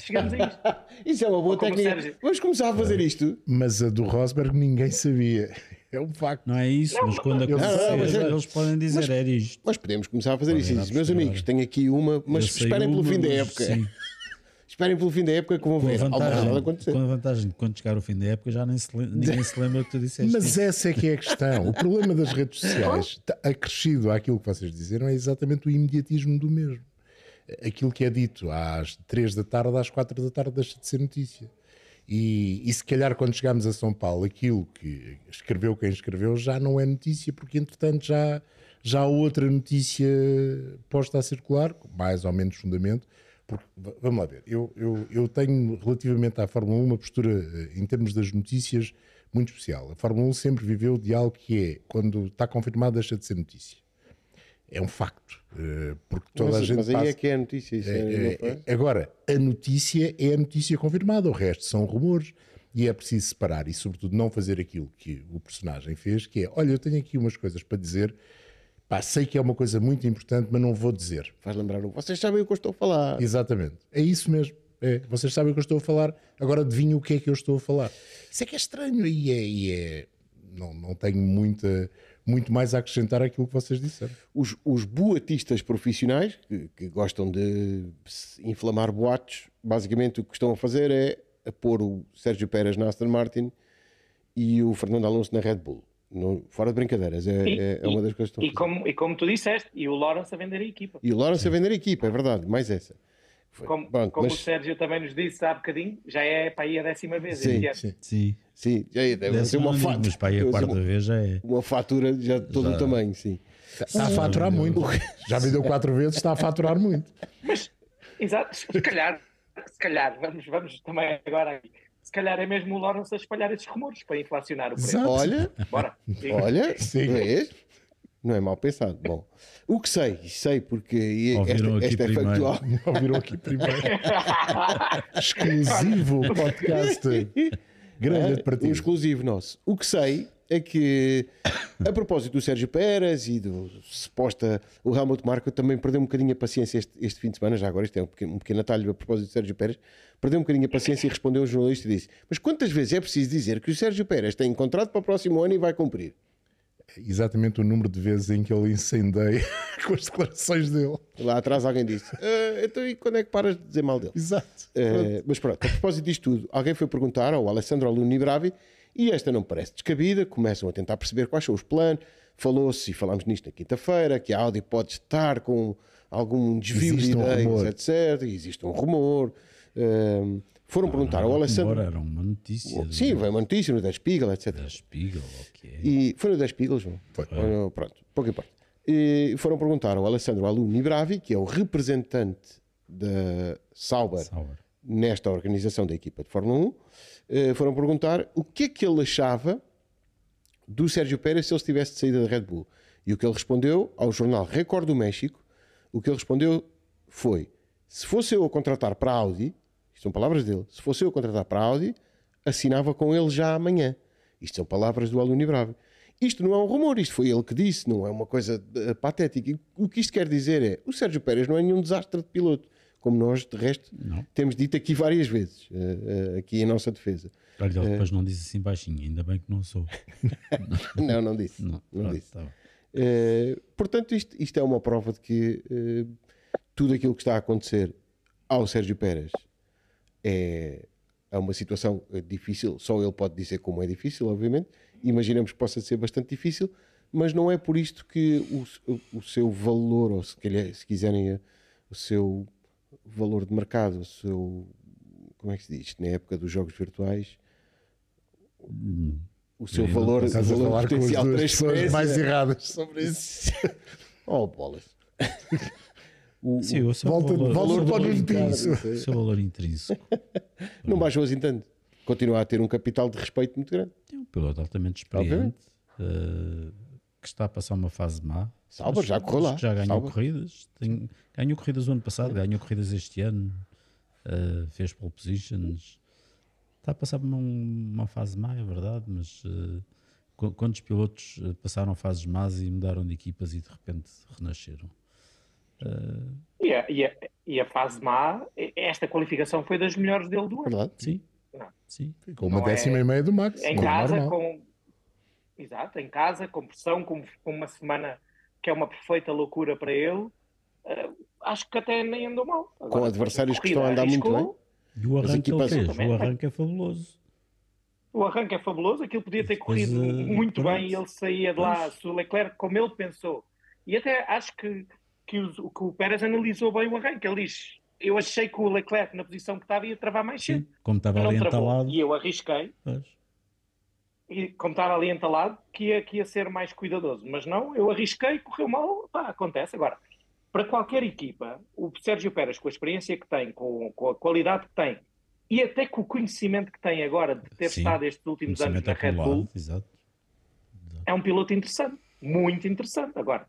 Chegamos a isto. Isso é uma boa técnica. Vamos começar a fazer isto. Mas a do Rosberg ninguém sabia. É um facto. Não é isso, não, mas quando acontecer, não, eles podem dizer mas, era isto. Mas podemos começar a fazer isso. Meus amigos, tenho aqui uma, mas esperem pelo fim da época. Sim. esperem pelo fim da época que vão ver. Vantagem, acontecer. Com a vantagem de quando chegar o fim da época já nem se, ninguém se lembra que tu disseste. Mas isso. essa é que é a questão. O problema das redes sociais, acrescido àquilo que vocês disseram, é exatamente o imediatismo do mesmo. Aquilo que é dito às 3 da tarde, às 4 da tarde, deixa de ser notícia. E, e, se calhar quando chegamos a São Paulo, aquilo que escreveu quem escreveu já não é notícia, porque entretanto já, já há outra notícia posta a circular, com mais ou menos fundamento. Porque, vamos lá ver, eu, eu, eu tenho relativamente à Fórmula 1 uma postura, eh, em termos das notícias, muito especial. A Fórmula 1 sempre viveu de algo que é, quando está confirmado, deixa de ser notícia é um facto. Eh, porque toda mas, a gente. Mas aí passa... é que é a notícia. É, é, é, agora, a notícia é a notícia confirmada, o resto são rumores. E é preciso separar e, sobretudo, não fazer aquilo que o personagem fez, que é: olha, eu tenho aqui umas coisas para dizer, pá, sei que é uma coisa muito importante, mas não vou dizer. Faz lembrar um, vocês sabem o que eu estou a falar. Exatamente, é isso mesmo. É, vocês sabem o que eu estou a falar, agora adivinhem o que é que eu estou a falar. Isso é que é estranho e é. E é não, não tenho muita muito mais a acrescentar aquilo que vocês disseram. Os, os boatistas profissionais, que, que, gostam de inflamar boatos, basicamente o que estão a fazer é a pôr o Sérgio Pérez na Aston Martin e o Fernando Alonso na Red Bull. No, fora de brincadeiras, é, e, é, é uma das coisas que estão e, como, e como tu disseste, e o Lawrence a vender a equipa. E o Lawrence a vender a equipa, é verdade, mais essa. Como, Bom, como mas... o Sérgio também nos disse há bocadinho, já é para aí a décima vez sim, sim, sim, sim, já é, deve ser uma fatura. Mas para aí a quarta uma, vez já é. Uma fatura já de todo já... o tamanho, sim. Está a faturar muito. Já me deu quatro vezes, está a faturar muito. Mas, exato, se calhar, se calhar, vamos, vamos também agora aqui. Se calhar é mesmo o Lawrence a espalhar esses rumores para inflacionar o preço. Exato. Olha, Bora, olha, sim. Não é mal pensado. Bom, o que sei, sei porque Ouviram esta, esta é factual. Ouviram aqui primeiro. exclusivo podcast. Grande é, partido. Um exclusivo nosso. O que sei é que, a propósito do Sérgio Pérez e do suposta. O Helmut Marko também perdeu um bocadinho a paciência este, este, fim de semana. Já agora, isto é um pequeno, um pequeno atalho a propósito do Sérgio Pérez. Perdeu um bocadinho a paciência e respondeu ao jornalista e disse: Mas quantas vezes é preciso dizer que o Sérgio Pérez tem contrato para o próximo ano e vai cumprir? Exatamente o número de vezes em que ele incendeia com as declarações dele. Lá atrás alguém disse: uh, Então, e quando é que paras de dizer mal dele? Exato. Uh, mas pronto, a propósito disto tudo, alguém foi perguntar ao Alessandro Aluni Bravi e esta não parece descabida. Começam a tentar perceber quais são os planos. Falou-se, e falámos nisto na quinta-feira, que a Audi pode estar com algum desvio existe de ideias, um etc. E existe um rumor. Uh, foram perguntar ao Alessandro. Era uma notícia. Sim, veio uma notícia no Der Spiegel, etc. Der Spiegel, ok. E foi no Der Spiegel, João? Foi. Ah, pronto, pouco importa. E foram perguntar ao Alessandro Aluni Bravi, que é o representante da Sauber, Sauber, nesta organização da equipa de Fórmula 1, eh, foram perguntar o que é que ele achava do Sérgio Pérez se ele tivesse de saída da Red Bull. E o que ele respondeu ao jornal Record do México, o que ele respondeu foi: se fosse eu a contratar para a Audi, isto são palavras dele. Se fosse eu contratar para a Audi, assinava com ele já amanhã. Isto são palavras do Aluni Bravo. Isto não é um rumor, isto foi ele que disse, não é uma coisa uh, patética. E o que isto quer dizer é: o Sérgio Pérez não é nenhum desastre de piloto, como nós, de resto, não. temos dito aqui várias vezes, uh, uh, aqui em nossa defesa. Olha, ele depois não disse assim baixinho, ainda bem que não sou. não, não disse. Não, não disse. Tá portanto, isto, isto, é uma prova de que tudo aquilo que está a acontecer ao Sérgio Pérez é, é uma situação difícil, só ele pode dizer como é difícil, obviamente. Imaginamos que possa ser bastante difícil, mas não é por isto que o, o seu valor, ou se, calhar, se quiserem, o seu valor de mercado, o seu como é que se diz? Na época dos jogos virtuais, o seu valor, o valor potencial com as transferência mais erradas sobre isso. oh, bolas. O, Sim, o seu volta, valor, valor, valor para o intrínseco. O seu valor intrínseco. Não baixou assim tanto. Continua a ter um capital de respeito muito grande. Tem um piloto altamente experiente uh, que está a passar uma fase má. Salva, já correu lá. Já ganhou Salva. corridas. Tem, ganhou corridas o ano passado, ganhou corridas este ano. Uh, fez pole positions. Está a passar uma, uma fase má, é verdade, mas uh, quantos pilotos passaram fases más e mudaram de equipas e de repente renasceram? Uh... E, a, e, a, e, a, fase má, esta qualificação foi das melhores dele do ano. Verdade? Sim. Não. Sim. Com uma não décima é... e meia do Max. Em casa, normal. com. Exato, em casa, com pressão, com, com, uma semana que é uma perfeita loucura para ele. Uh, acho que até nem andou mal. Agora, com adversários que estão a andar arriscou, muito bem. E o arranque, equipas... o arranque é fabuloso. O arranque é fabuloso, aquilo podia ter corrido uh, muito pronto. bem e ele saía de lá, se o Leclerc, como ele pensou. E até acho que que o, que o Pérez analisou bem o arranque. Ele diz: Eu achei que o Leclerc, na posição que estava, ia travar mais cedo. Sim, como estava ali entalado. E eu arrisquei. Pois. E como estava ali entalado, que ia, que ia ser mais cuidadoso. Mas não, eu arrisquei, correu mal, pá, acontece. Agora, para qualquer equipa, o Sérgio Pérez, com a experiência que tem, com, com a qualidade que tem, e até com o conhecimento que tem agora de ter Sim, estado estes últimos anos na Red Bull, exato. Exato. é um piloto interessante, muito interessante. Agora,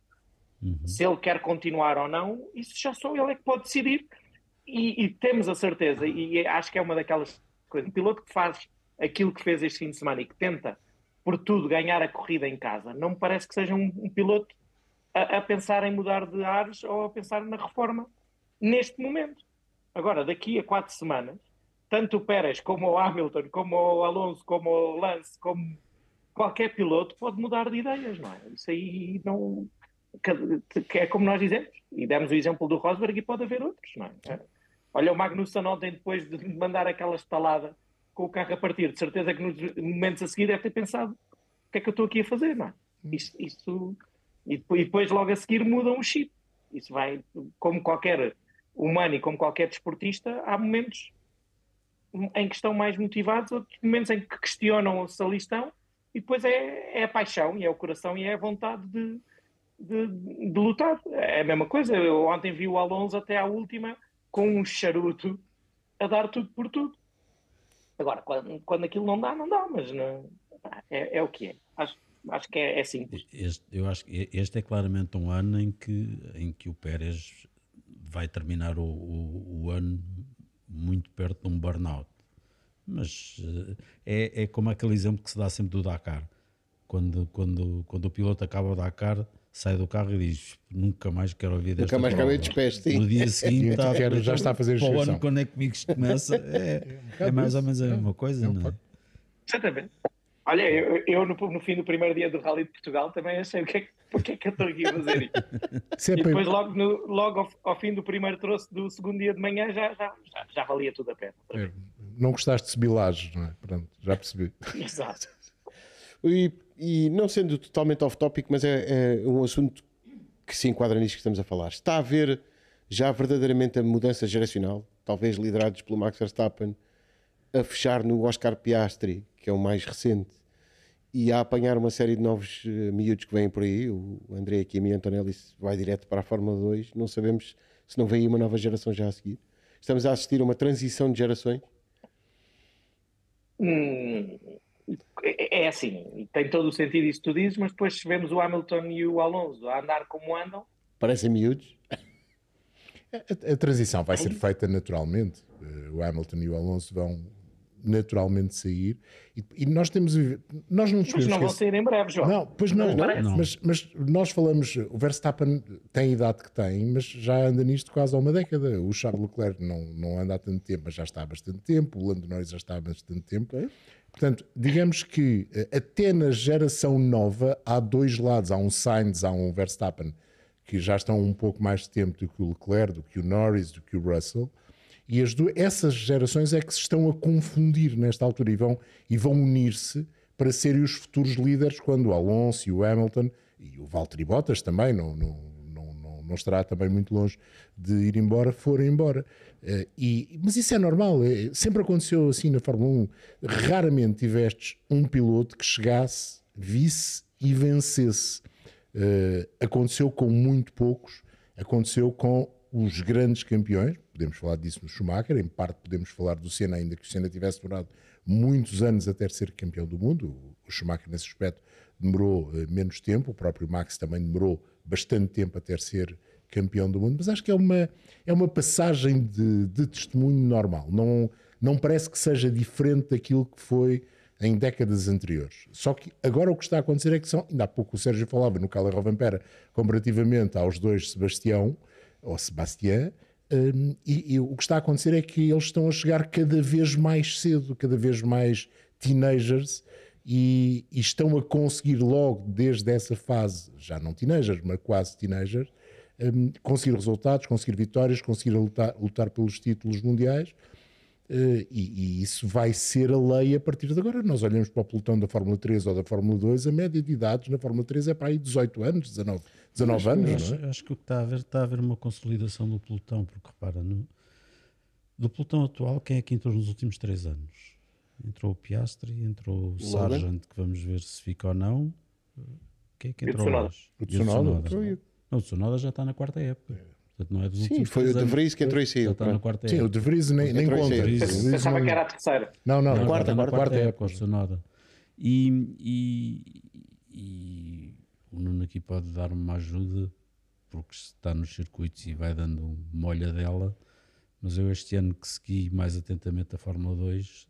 Uhum. Se ele quer continuar ou não, isso já só ele é que pode decidir. E, e, temos a certeza, e acho que é uma daquelas coisas, um piloto que faz aquilo que fez este fim de semana e que tenta, por tudo, ganhar a corrida em casa, não me parece que seja um, um piloto a, a, pensar em mudar de ares ou a pensar na reforma neste momento. Agora, daqui a quatro semanas, tanto o Pérez como o Hamilton, como o Alonso, como o Lance, como qualquer piloto pode mudar de ideias, não é? Isso aí não, é como nós dizemos, e demos o exemplo do Rosberg e pode haver outros, não é? Olha o Magnussen ontem, depois de mandar aquela estalada com o carro a partir, de certeza que nos momentos a seguir deve ter pensado o que é que eu estou aqui a fazer, não é? Isso, isso e, depois logo a seguir mudam o chip. Isso vai, como qualquer humano e como qualquer desportista, há momentos em que estão mais motivados, outros momentos em que questionam se ali estão, e depois é, é a paixão, e é o coração, e é a vontade de, de, de, lutar. É a mesma coisa. Eu ontem vi o Alonso até à última com um charuto a dar tudo por tudo. Agora, quando, quando aquilo não dá, não dá, mas não, é, é o que é. Acho, acho que é, é simples. Este, eu acho que este é claramente um ano em que, em que o Pérez vai terminar o, o, o ano muito perto de um burnout. Mas eh, é, é como aquele exemplo que se dá sempre do Dakar. Quando, quando, quando o piloto acaba o Dakar, sai do carro e diz nunca mais quero ouvir desta Nunca mais quero ouvir despeste. No dia seguinte está, quero, já está a fazer para o ano quando é que comigo começa é, é, mais ou menos a mesma coisa, não é? Exatamente. Olha, eu, eu no, no, fim do primeiro dia do Rally de Portugal também achei o que é que, porque é que eu estou aqui a fazer isso. e depois logo, no, logo ao, ao, fim do primeiro troço do segundo dia de manhã já, já, já, já valia tudo a pena. É, não gostaste de sebilagens, não é? Pronto, já percebi. Exato. E e não sendo totalmente off-topic, mas é, é, um assunto que se enquadra nisto que estamos a falar. Está a haver já verdadeiramente a mudança geracional, talvez liderados pelo Max Verstappen, a fechar no Oscar Piastri, que é o mais recente, e a apanhar uma série de novos uh, miúdos que vêm por aí. O André Kimi Antonelli vai direto para a Fórmula 2. Não sabemos se não vem aí uma nova geração já a seguir. Estamos a assistir a uma transição de gerações. Hum, é, é assim, tem todo o sentido isso que tu dizes, mas depois vemos o Hamilton e o Alonso a andar como andam. Parecem miúdos. A, a, transição vai ser feita naturalmente. Eh, o Hamilton e o Alonso vão naturalmente sair e, e nós temos nós não mas não vão sair em breve João não pois não, não, não. Mas, mas nós falamos o Verstappen tem a idade que tem mas já anda nisto quase há uma década o Charles Leclerc não, não anda há tanto tempo mas já está há bastante tempo o Lando Norris já está há bastante tempo é? Portanto, digamos que eh, até na geração nova há dois lados, há um Sainz, há um Verstappen, que já estão um pouco mais de tempo do que o Leclerc, do que o Norris, do que o Russell, e as duas, essas gerações é que se estão a confundir nesta altura e vão, e vão unir-se para serem os futuros líderes quando o Alonso e o Hamilton e o Valtteri Bottas também não, não, não, estará também muito longe de ir embora, foram embora. Uh, e, mas isso é normal, é, sempre aconteceu assim na Fórmula 1. Raramente tivestes um piloto que chegasse, visse e vencesse. Uh, aconteceu com muito poucos, aconteceu com os grandes campeões, podemos falar disso no Schumacher, em parte podemos falar do Senna, ainda que o Senna tivesse demorado muitos anos até ser campeão do mundo. O Schumacher, nesse aspecto, demorou menos tempo, o próprio Max também demorou bastante tempo até ser campeão do mundo, mas acho que é uma, é uma passagem de, de testemunho normal. Não, não parece que seja diferente daquilo que foi em décadas anteriores. Só que agora o que está a acontecer é que são, ainda há pouco o Sérgio falava no Cala Rovampera, comparativamente aos dois Sebastião, ou Sebastião, um, e, e, o que está a acontecer é que eles estão a chegar cada vez mais cedo, cada vez mais teenagers, e, e, estão a conseguir logo desde essa fase, já não teenagers, mas quase teenagers, um, conseguir resultados, conseguir vitórias, conseguir lutar, lutar pelos títulos mundiais. Uh, e, e, isso vai ser a lei a partir de agora. Nós olhamos para o pelotão da Fórmula 3 ou da Fórmula 2, a média de idades na Fórmula 3 é para aí 18 anos, 19, 19 anos. Acho, é? acho que o que está a haver, está a haver uma consolidação do pelotão, porque repara, no, do pelotão atual, quem é que entrou nos últimos 3 anos? Entrou o Piastri, entrou o Sargent, que vamos ver se fica ou não. Quem é que entrou hoje? O Tsunoda. Não, o Tsunoda já está na quarta época. Portanto, não é dos Sim, foi o De Vries que entrou e saiu. está na quarta Sim, época. o De Vries nem, nem conta. Pensava que era a terceira. Não, não, Não, quarta, quarta, quarta, quarta época, o Tsunoda. E, e, e o Nuno aqui pode dar uma ajuda, porque está nos circuitos e vai dando uma olha dela. Mas eu este ano que segui mais atentamente a Fórmula 2,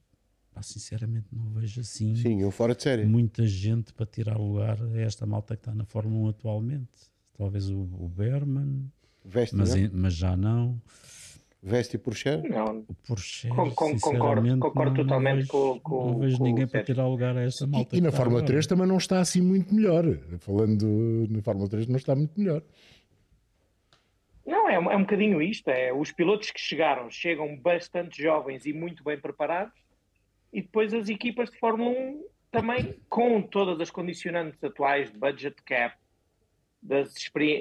pá, sinceramente não vejo assim Sim, eu fora de série. muita gente para tirar lugar a esta malta que está na Fórmula 1 atualmente. Talvez o, o Berman, Veste, mas, não? em- mas já não. Veste e Porsche. Não, O Porsche, Con- con- concordo- concordo não, totalmente não vejo, com- com- não vejo com o ninguém para tirar lugar a esta malta. E, e na Fórmula agora. 3 também não está assim muito melhor. Falando na Fórmula 3 não está muito melhor. Não, é, um- é um bocadinho isto. É, os pilotos que chegaram chegam bastante jovens e muito bem preparados, e depois as equipas de Fórmula 1 também, com todas as condicionantes atuais de budget cap, das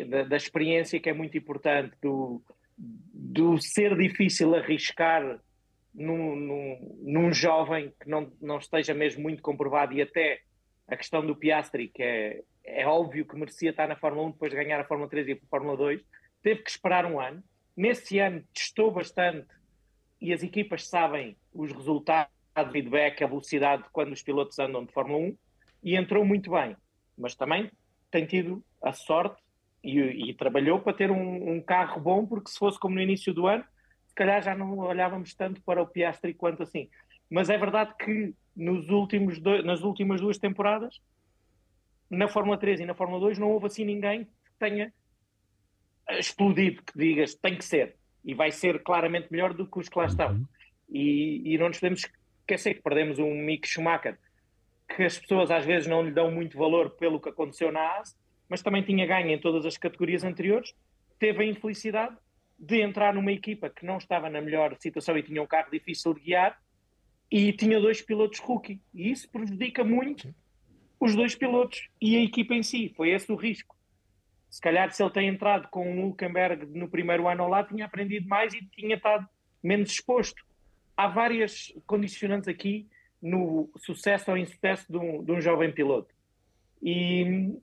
da, da experiência que é muito importante, do, do ser difícil arriscar num, num, num jovem que não, não esteja mesmo muito comprovado, e até a questão do Piastri, que é, é óbvio que merecia estar na Fórmula 1 depois de ganhar a Fórmula 3 e a Fórmula 2, teve que esperar um ano. Nesse ano testou bastante e as equipas sabem os resultados, feedback, a velocidade quando os pilotos andam de Fórmula 1 e entrou muito bem. Mas também tem tido a sorte e, e trabalhou para ter um, um carro bom, porque se fosse como no início do ano, se calhar já não olhávamos tanto para o Piastri quanto assim. Mas é verdade que nos últimos dois- nas últimas duas temporadas, na Fórmula 3 e na Fórmula 2, não houve assim ninguém que tenha explodido, que digas tem que ser. E vai ser claramente melhor do que os que lá estão. Uhum. E, e não nos podemos esquecer que perdemos um Mick Schumacher, que as pessoas às vezes não lhe dão muito valor pelo que aconteceu na AS, mas também tinha ganho em todas as categorias anteriores, teve a infelicidade de entrar numa equipa que não estava na melhor situação e tinha um carro difícil de guiar e tinha dois pilotos rookie. E isso prejudica muito os dois pilotos e a equipa em si. Foi esse o risco. Se calhar, se ele tem entrado com o Hulkenberg no primeiro ano ao lado, tinha aprendido mais e tinha estado menos exposto. Há várias condicionantes aqui no sucesso ou insucesso de um, de um jovem piloto. E,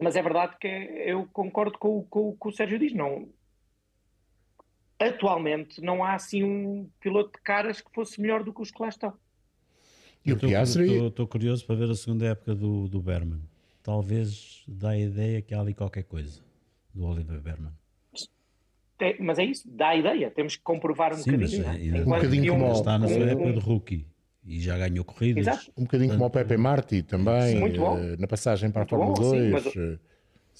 mas é verdade que eu concordo com, o- com o que o Sérgio diz. Não, atualmente não há assim um piloto de caras que fosse melhor do que os que lá estão. E o Piastri, Estou curioso para ver a segunda época do, do Berman. Talvez dá a ideia que há ali qualquer coisa do Oliver Berman. É, mas é isso, dá a ideia, temos que comprovar um Sim, mas bocadinho. né? ainda- Enquanto Um bocadinho como Está na sua época de rookie e já ganhou corridas. Exato. um bocadinho como o Pepe Marti também, Muito bom. eh, na passagem para a Muito Fórmula sim, 2. mas eh,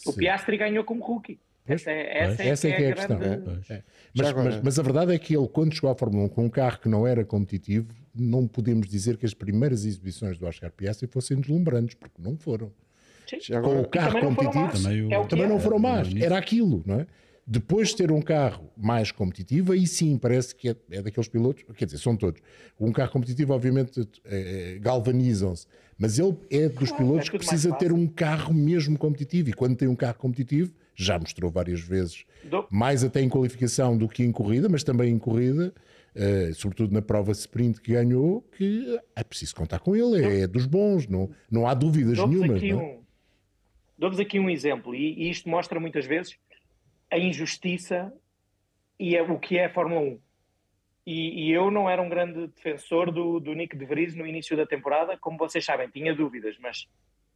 O se- Piastri ganhou como rookie. Essa é, essa pois. é, Essa é que é a questão. grande-. Mas, mas- mas a verdade é que ele, quando chegou à Fórmula 1 com um carro que não era competitivo, não podemos dizer que as primeiras exibições do Oscar Piastri fossem deslumbrantes, porque não foram. Sim. Com o carro também não foram competitivo. Também o- É também é. não foram más, era aquilo, não é? Depois de ter um carro mais competitivo, aí sim parece que é, é daqueles pilotos, quer dizer, são todos. Um carro competitivo, obviamente, é, galvanizam-se, mas ele é dos claro, pilotos é que precisa ter um carro mesmo competitivo. E quando tem um carro competitivo, já mostrou várias vezes, do... mais até em qualificação do que em corrida, mas também em corrida, uh, sobretudo na prova sprint que ganhou, que é preciso contar com ele, é, é dos bons, não, não há dúvidas nenhuma. Aqui um, Dou-vos aqui um exemplo, e, e, isto mostra muitas vezes a injustiça e é, o que é a Fórmula 1. E, e, eu não era um grande defensor do, do Nick de Vries no início da temporada, como vocês sabem, tinha dúvidas, mas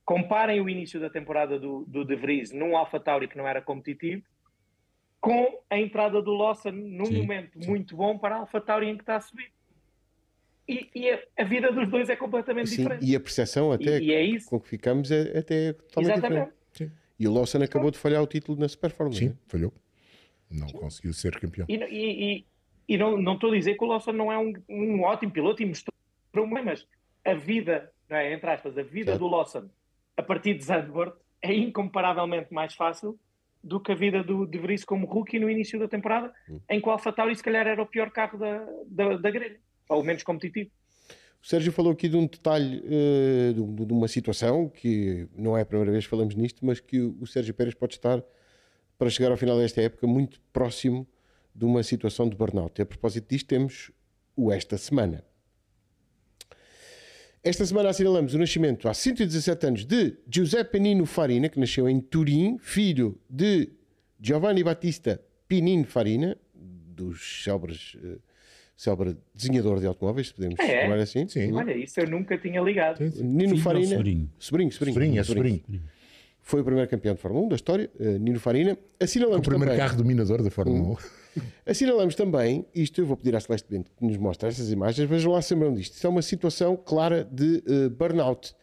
comparem o início da temporada do, do De Vries num AlphaTauri que não era competitivo com a entrada do Lawson num sim, momento sim. muito bom para a AlphaTauri em que está a subir. E, e a, a, vida dos dois é completamente sim, diferente. E a percepção até e, e é com que ficamos é, até totalmente Exatamente. diferente. E o Lawson acabou de falhar o título na Super Fórmula. Sim, falhou. Não conseguiu ser campeão. E, e, e não, não estou a dizer que o Lawson não é um, um ótimo piloto e mostrou bem, mas a vida, é, entre aspas, a vida certo. do Lawson a partir de Zandvoort é incomparavelmente mais fácil do que a vida do De Vries como rookie no início da temporada, hum. em que o AlphaTauri se calhar era o pior carro da, da, da grelha, ou menos competitivo. O Sérgio falou aqui de um detalhe, uh, de, uma situação que não é a primeira vez que falamos nisto, mas que o Sérgio Pérez pode estar, para chegar ao final desta época, muito próximo de uma situação de burnout. E a propósito disto, temos o esta semana. Esta semana assinalamos o nascimento há 117 anos de Giuseppe Nino Farina, que nasceu em Turim, filho de Giovanni Battista Pinino Farina, dos célebres, uh, célebre desenhador de automóveis, podemos ah, é? chamar assim. Sim. Olha, isso eu nunca tinha ligado. Sim, sim. Nino filho Farina. Sobrinho. Sobrinho, sobrinho. Sobrinho, é sobrinho. sobrinho. Foi o primeiro campeão de Fórmula 1 da história, uh, Nino Farina. Assinalamos o primeiro também... carro dominador da Fórmula 1. Assinalamos também, isto eu vou pedir à Celeste Bento que nos mostre estas imagens, vejam lá se lembram disto. Isto é uma situação clara de uh, burnout,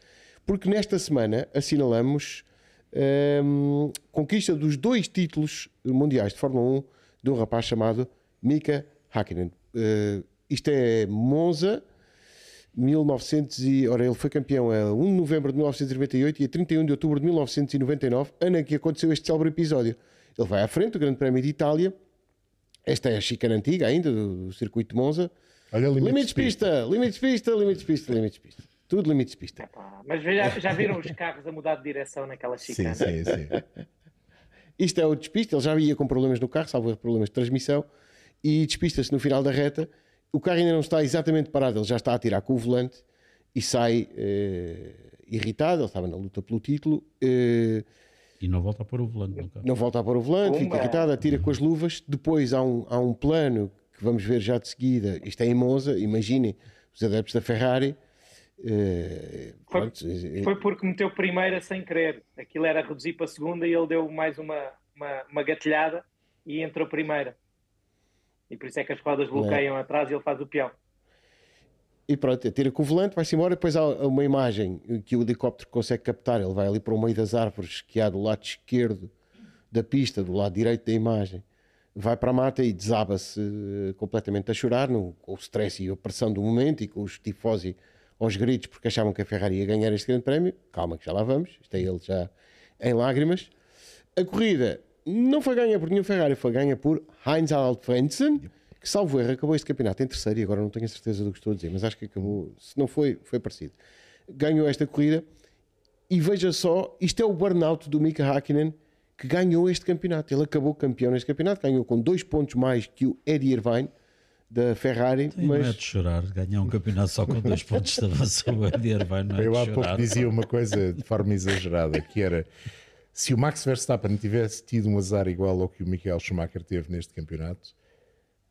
porque nesta semana assinalamos um, ehm, conquista dos dois títulos mundiais de Fórmula 1 de um rapaz chamado Mika Hakkinen. Uh, isto é Monza, 1900 e, ora, ele foi campeão a 1 de novembro de 1998 e a 31 de outubro de 1999, ano em que aconteceu este célebre episódio. Ele vai à frente do Grande Prémio de Itália esta é a chicana antiga ainda, do, do circuito de Monza. Olha, limites, limites de pista. pista, limites de pista, limites de pista, limites de pista. Tudo limites de pista. mas já, já viram os carros a mudar de direção naquela chicana? Sim, sim, sim. Isto é o despista, ele já ia com problemas no carro, salvo problemas de transmissão, e despista-se no final da reta. O carro ainda não está exatamente parado, ele já está a tirar com o volante e sai eh, irritado. Ele estava na luta pelo título. Eh, e não volta a pôr o volante no carro. Não volta a pôr o volante, fica irritado, atira com as luvas. Depois há um, há um plano que vamos ver já de seguida. Isto é em Monza, imaginem os adeptos da Ferrari. Uh, foi, pronto, foi, porque meteu primeira sem querer. Aquilo era reduzir para a segunda e ele deu mais uma, uma, uma gatilhada e entrou primeira. E por isso é que as rodas bloqueiam é. atrás e ele faz o peão. E pronto, tira com o volante, vai-se embora. Depois há uma imagem que o helicóptero consegue captar. Ele vai ali para o meio das árvores, que há do lado esquerdo da pista, do lado direito da imagem. Vai para a mata e desaba-se uh, completamente a chorar, no, com o stress e a pressão do momento e com os tifosi aos gritos, porque achavam que a Ferrari ia ganhar este grande prémio. Calma, que já lá vamos. Está ele já em lágrimas. A corrida não foi ganha por nenhum Ferrari, foi ganha por Heinz Harald Frentzen que salvo erro, acabou este campeonato em terceiro e agora não tenho a certeza do que estou a dizer, mas acho que acabou, se não foi, foi parecido. Ganhou esta corrida e veja só, isto é o burnout do Mika Hakkinen que ganhou este campeonato. Ele acabou campeão neste campeonato, ganhou com dois pontos mais que o Eddie Irvine da Ferrari. Tem mas... Não é de chorar, ganhar um campeonato só com dois pontos de avanço o Eddie Irvine. Não é Eu há pouco dizia uma coisa de forma exagerada, que era se o Max Verstappen tivesse tido um azar igual ao que o Michael Schumacher teve neste campeonato,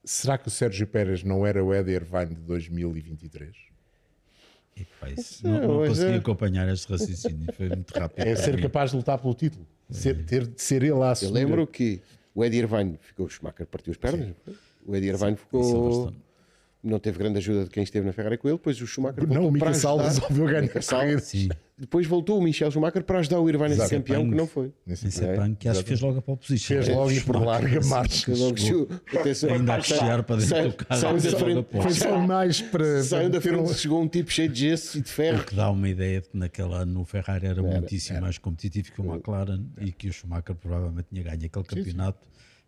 Será que o Sérgio Pérez não era o Eddie Irvine de 2023? Epa, isso, não, não consegui é. acompanhar este raciocínio, foi muito rápido. É ser capaz de lutar pelo título, ser, ter de ser ele a assumir. Eu lembro que o Eddie Irvine ficou, o Schumacher partiu as pernas, Sim. o Eddie Irvine ficou não teve grande ajuda de quem esteve na Ferrari com ele, depois o Schumacher não, o Mika Sal resolveu ganhar depois voltou o Michel Schumacher para ajudar o Irvine a ser campeão, que não foi. Nesse é, que acho que fez logo a pole position. Fez logo e por larga marcha. Ainda a puxar para dentro do carro. Saiu da frente, foi só mais para. Saiu da frente, chegou um tipo cheio de gesso e de ferro. O que dá uma ideia de que naquele ano o Ferrari era, era muitíssimo era. mais competitivo que o McLaren e que o Schumacher provavelmente tinha ganho aquele campeonato.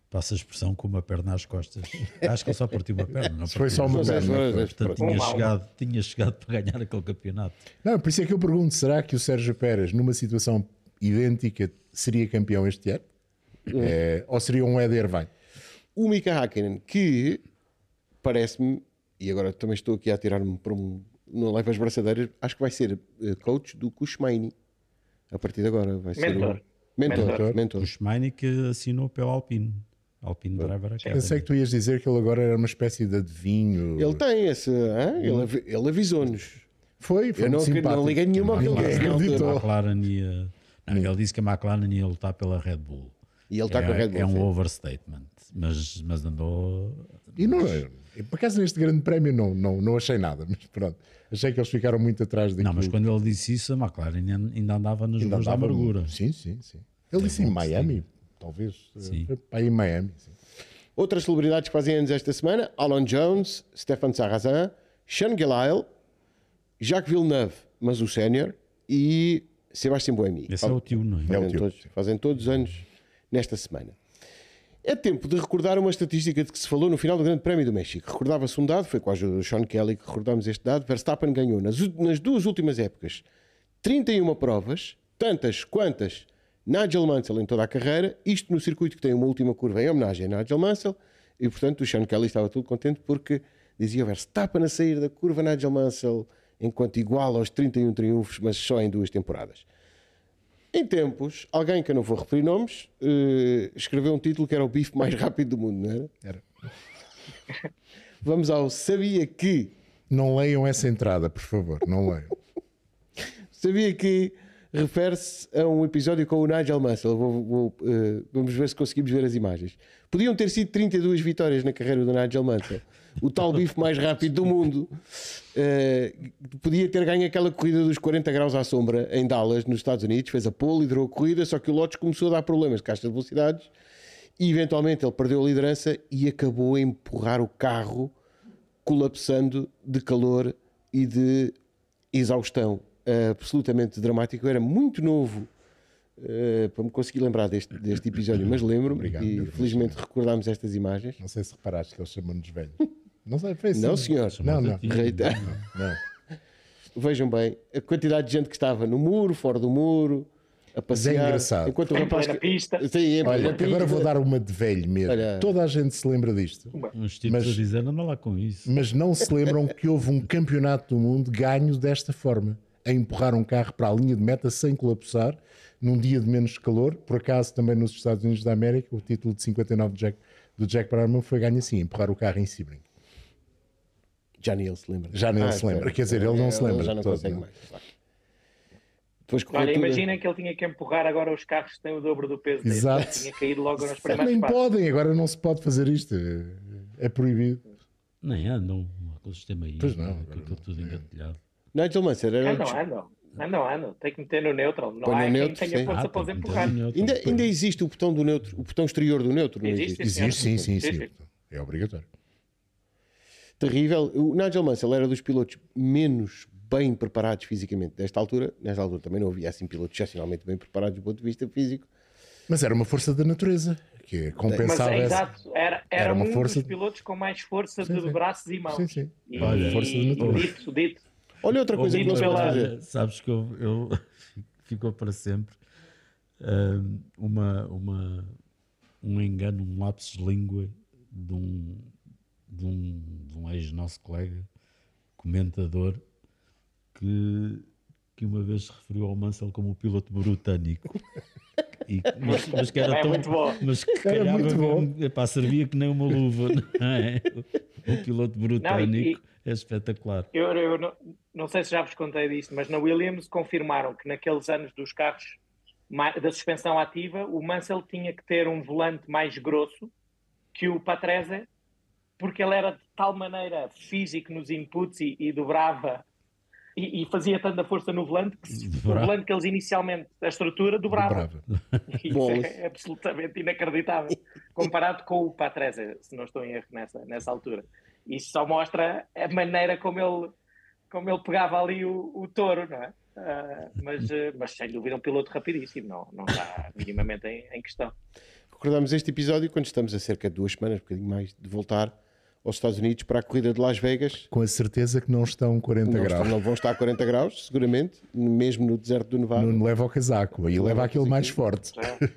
Passa a expressão com uma perna às costas. Acho que ele só partiu uma perna. Não foi só uma perna. Portanto, tinha chegado, tinha chegado para ganhar aquele campeonato. Não, por isso é que eu pergunto: será que o Sérgio Pérez, numa situação idêntica, seria campeão este ano? É, ou seria um Eder vai? O Mika Hakkinen, que parece-me, e agora também estou aqui a tirar-me para um. Não leva as braçadeiras, acho que vai ser eh, coach do Kushmaini. A partir de agora vai ser. Mentor. Um... Mentor. mentor. mentor. Kushmaini que assinou pelo Alpine. Alpine Driver Academy. Pensei que tu ias dizer que ele agora era uma espécie de adivinho. Ele tem esse. Ele, ele avisou-nos. Foi, foi Eu não, não liguei nenhuma ao que ele disse. A McLaren ia, não, ele disse que a McLaren ia lutar pela Red Bull. E ele está é, com a Red Bull. É um sim. overstatement, mas, mas andou. E não, por acaso neste grande prémio não, não, não achei nada, mas pronto. Achei que eles ficaram muito atrás daquilo. Não, mas quando ele disse isso, a McLaren ainda andava nos ainda da amargura. Sim, sim, sim. Ele é disse em Miami, sim. Talvez. Sim. Para em Miami. Sim. Outras celebridades que fazem anos esta semana: Alan Jones, Stefan Sarrazin, Sean Gelael, Jacques Villeneuve, mas o sénior, e Sebastião Boemi. Esse é o tio, não é? Fazem, é tio. Todos, fazem todos anos nesta semana. É tempo de recordar uma estatística de que se falou no final do Grande Prémio do México. Recordava-se um dado, foi com a ajuda do Sean Kelly que recordámos este dado. Verstappen ganhou nas, nas duas últimas épocas 31 provas, tantas quantas Nigel Mansell em toda a carreira, isto no circuito que tem uma última curva em homenagem a Nigel Mansell, e portanto o Sean Kelly estava tudo contente porque dizia o Verstappen a sair da curva Nigel Mansell enquanto igual aos 31 triunfos, mas só em duas temporadas. Em tempos, alguém que eu não vou referir nomes uh, escreveu um título que era o bife mais rápido do mundo, não era? Era. Vamos ao Sabia que. Não leiam essa entrada, por favor, não leiam. sabia que refere-se a um episódio com o Nigel Mansell. Vou, vou, uh, vamos ver se conseguimos ver as imagens. Podiam ter sido 32 vitórias na carreira do Nigel Mansell o tal bife mais rápido do mundo, uh, podia ter ganho aquela corrida dos 40 graus à sombra em Dallas, nos Estados Unidos, fez a pole, liderou a corrida, só que o Lotus começou a dar problemas de caixa de velocidades e eventualmente ele perdeu a liderança e acabou a empurrar o carro colapsando de calor e de exaustão. Uh, absolutamente dramático. Eu era muito novo uh, para me conseguir lembrar deste, deste episódio, mas lembro-me e felizmente recordámos estas imagens. Não sei se reparaste que eles chamam-nos velhos. Não sei, foi assim. Não, senhor. Não, não. Reita. não. Vejam bem, a quantidade de gente que estava no muro, fora do muro, a passear. é engraçado. Enquanto o rapaz. Na pista. Sim, Olha, agora vou dar uma de velho mesmo. Olha. Toda a gente se lembra disto. Uns tipos mas, a dizer, anda lá com isso. Mas não se lembram que houve um campeonato do mundo ganho desta forma. A empurrar um carro para a linha de meta sem colapsar, num dia de menos calor. Por acaso, também nos Estados Unidos da América, o título de 59 do Jack, do Jack Brabham foi ganho assim, empurrar o carro em Sebring. Já nem ele se lembra. Já nem ah, ele se lembra. Quer dizer, ele não se lembra. Já não todo, consegue não. mais. Depois Olha, imaginem que ele tinha que empurrar agora os carros que têm o dobro do peso Exato. dele. Tinha caído logo nos primeiros Nem passos. podem, agora não se pode fazer isto. É proibido. Nem andam aquele sistema aí. Pois não. Aquilo tudo engatilhado. Nigel Mansell era... Andam, andam. Andam, andam. Tem que meter no neutro. Não há neutro, quem tenha força ah, para os empurrar. Ainda, ainda existe o botão do neutro, o botão exterior do neutro? Não existe? Existe, existe sim, sim, sim. É obrigatório terrível. O Nigel Mansell era dos pilotos menos bem preparados fisicamente nesta altura. Nesta altura também não havia assim pilotos excepcionalmente bem preparados do ponto de vista físico. Mas era uma força da natureza que compensava Mas, é, exato, era, era, era uma um força... dos pilotos com mais força sim, de sim. braços e mãos. Sim, sim. E, Olha, força da natureza. Dito, dito. Olha outra coisa que não se pode fazer. Sabes que eu, eu ficou para sempre uh, uma, uma, um engano, um lapso de língua de um, de um, de um ex-nosso colega, comentador, que, que uma vez se referiu ao Mansell como o piloto britânico. E, mas, mas, que era é tão, muito bom. Mas que calhava muito bom. Epá, servia que nem uma luva, não é? O piloto britânico é espetacular. Eu, eu não, não, sei se já vos contei disso, mas na Williams confirmaram que naqueles anos dos carros da suspensão ativa, o Mansell tinha que ter um volante mais grosso que o Patrese porque ele era de tal maneira físico nos inputs e, e dobrava e, e, fazia tanta força no volante que o volante que eles inicialmente, a estrutura, dobrava. dobrava. Isso é, absolutamente inacreditável comparado com o Patrese, se não estou em erro nessa, nessa altura. Isso só mostra a maneira como ele, como ele pegava ali o, o touro, não é? Uh, mas, uh, mas sem dúvida um piloto rapidíssimo, não, não está minimamente em, em questão. recordamos este episódio quando estamos a cerca de duas semanas, um bocadinho mais, de voltar aos Estados Unidos para a corrida de Las Vegas. Com a certeza que não estão 40 não graus. Estão, não vão estar a 40 graus, seguramente, mesmo no deserto do Nevada. Não leva o casaco, aí leva aquele mais forte. É.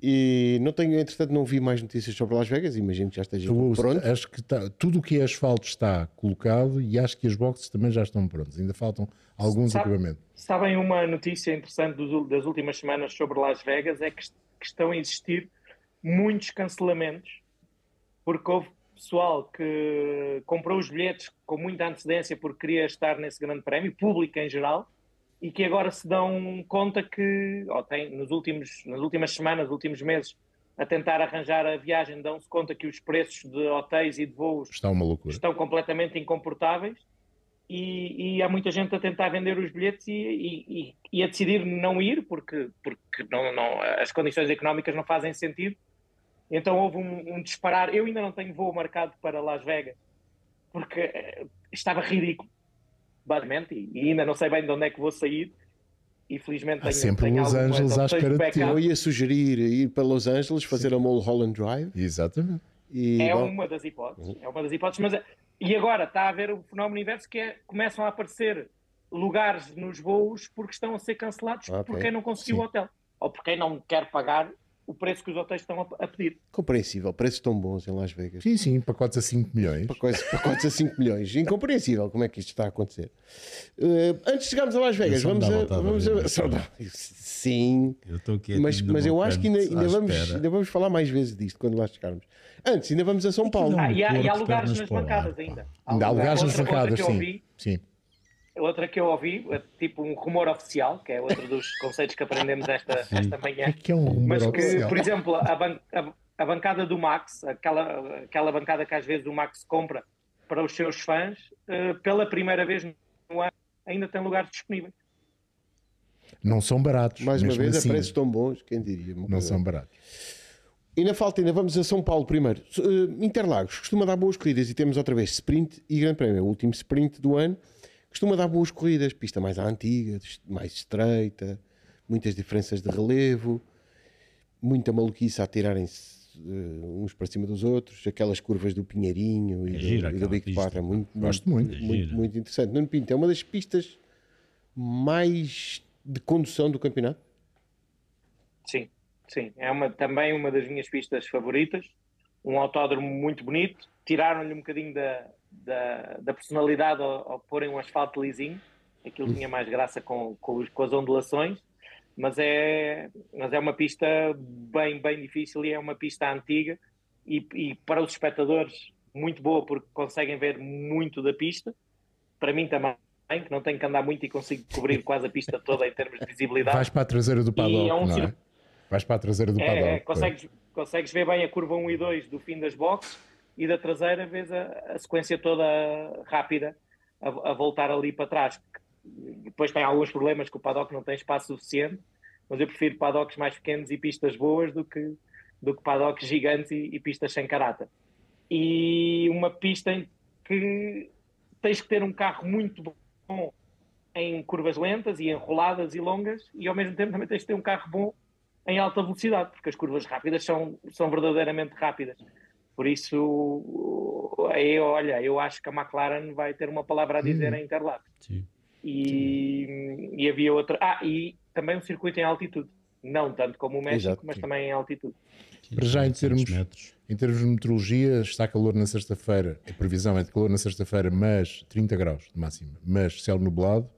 E não tenho, entretanto, não vi mais notícias sobre Las Vegas. Imagino que já esteja tu, pronto. Acho que está, tudo o que é asfalto está colocado e acho que as boxes também já estão prontas. Ainda faltam alguns Sabe, equipamentos. Sabem uma notícia interessante das últimas semanas sobre Las Vegas? É que, que estão a existir muitos cancelamentos porque houve pessoal que comprou os bilhetes com muita antecedência porque queria estar nesse grande prémio, público em geral, e que agora se dão conta que, ou tem, nos últimos, nas últimas semanas, nos últimos meses, a tentar arranjar a viagem, dão-se conta que os preços de hotéis e de voos loucura. estão completamente incomportáveis e, e, há muita gente a tentar vender os bilhetes e, e, e a decidir não ir porque, porque não, não, as condições económicas não fazem sentido. Então houve um, um disparar. Eu ainda não tenho voo marcado para Las Vegas porque eh, estava ridículo basicamente, e ainda não sei bem de onde é que vou sair. E felizmente tenho, sempre tenho Los Angeles à espera de ti. Eu ia sugerir ir para Los Angeles fazer Sim. a Mulholland Drive. Exatamente. E, é bom, uma das hipóteses. É uma das hipóteses, mas e agora está a haver o fenómeno inverso que é começam a aparecer lugares nos voos porque estão a ser cancelados okay. por quem não conseguiu Sim. o hotel ou por quem não quer pagar o preço que os hotéis estão a, pedir. Compreensível, preços tão bons em Las Vegas. Sim, sim, pacotes a 5 milhões. Pacotes, pacotes a 5 milhões. Incompreensível como é que isto está a acontecer. Uh, antes de chegarmos a Las Vegas, vamos a. Vamos a, sim, eu estou aqui mas, mas eu acho que ainda, ainda vamos, ainda vamos falar mais vezes disto quando lá chegarmos. Antes, ainda vamos a São Paulo. Ah, e, há, e há lugares nas bancadas ainda. Há ainda há lugares nas bancadas, sim. sim. Outra que eu ouvi, é tipo um rumor oficial, que é outro dos conceitos que aprendemos esta, esta manhã. O que é um rumor Mas que, oficial? por exemplo, a, ban a, a, bancada do Max, aquela, aquela bancada que às vezes o Max compra para os seus fãs, uh, pela primeira vez no ano, ainda tem lugares disponíveis. Não são baratos. Mais uma vez, assim, a preços tão bons, quem diria? Não são baratos. E na falta ainda vamos a São Paulo primeiro. Uh, Interlagos costuma dar boas corridas e temos outra vez sprint e grande prémio. O último sprint do ano costuma dar boas corridas, pista mais antiga, mais estreita, muitas diferenças de relevo, muita maluquice a tirarem-se uh, uns para cima dos outros, aquelas curvas do Pinheirinho e, é do, e do Big Pata, muito, Gosto muito, muito, muito, muito interessante. Nuno Pinto é uma das pistas mais de condução do campeonato? Sim, sim, é uma, também uma das minhas pistas favoritas. Um autódromo muito bonito. Tiraram-lhe um bocadinho da, da, da personalidade ao, ao porem um asfalto lisinho. Aquilo tinha mais graça com, com, com, as ondulações, mas é, mas é uma pista bem, bem difícil e é uma pista antiga e, e para os espectadores muito boa porque conseguem ver muito da pista. Para mim também, que não tenho que andar muito e consigo cobrir quase a pista toda em termos de visibilidade. Vais para a traseira do paddock, é um não é? Vais para a traseira do é, paddock. É, consegues, consegues ver bem a curva 1 e 2 do fim das boxes e da traseira vês a, a sequência toda rápida a, a, voltar ali para trás. Depois tem alguns problemas que o paddock não tem espaço suficiente, mas eu prefiro paddocks mais pequenos e pistas boas do que, do que paddocks gigantes e, e pistas sem caráter. E uma pista em que tens que ter um carro muito bom em curvas lentas e enroladas e longas e ao mesmo tempo também tens que ter um carro bom em alta velocidade, porque as curvas rápidas são, são verdadeiramente rápidas. Por isso, eu, olha, eu acho que a McLaren vai ter uma palavra a dizer hum. em Interlagos. Sim. E, e havia outra. Ah, e também um circuito em altitude. Não tanto como o México, Exato, mas sim. também em altitude. Para já, em termos, em termos de meteorologia, está calor na sexta-feira. A previsão é de calor na sexta-feira, mas 30 graus de máxima, mas céu nublado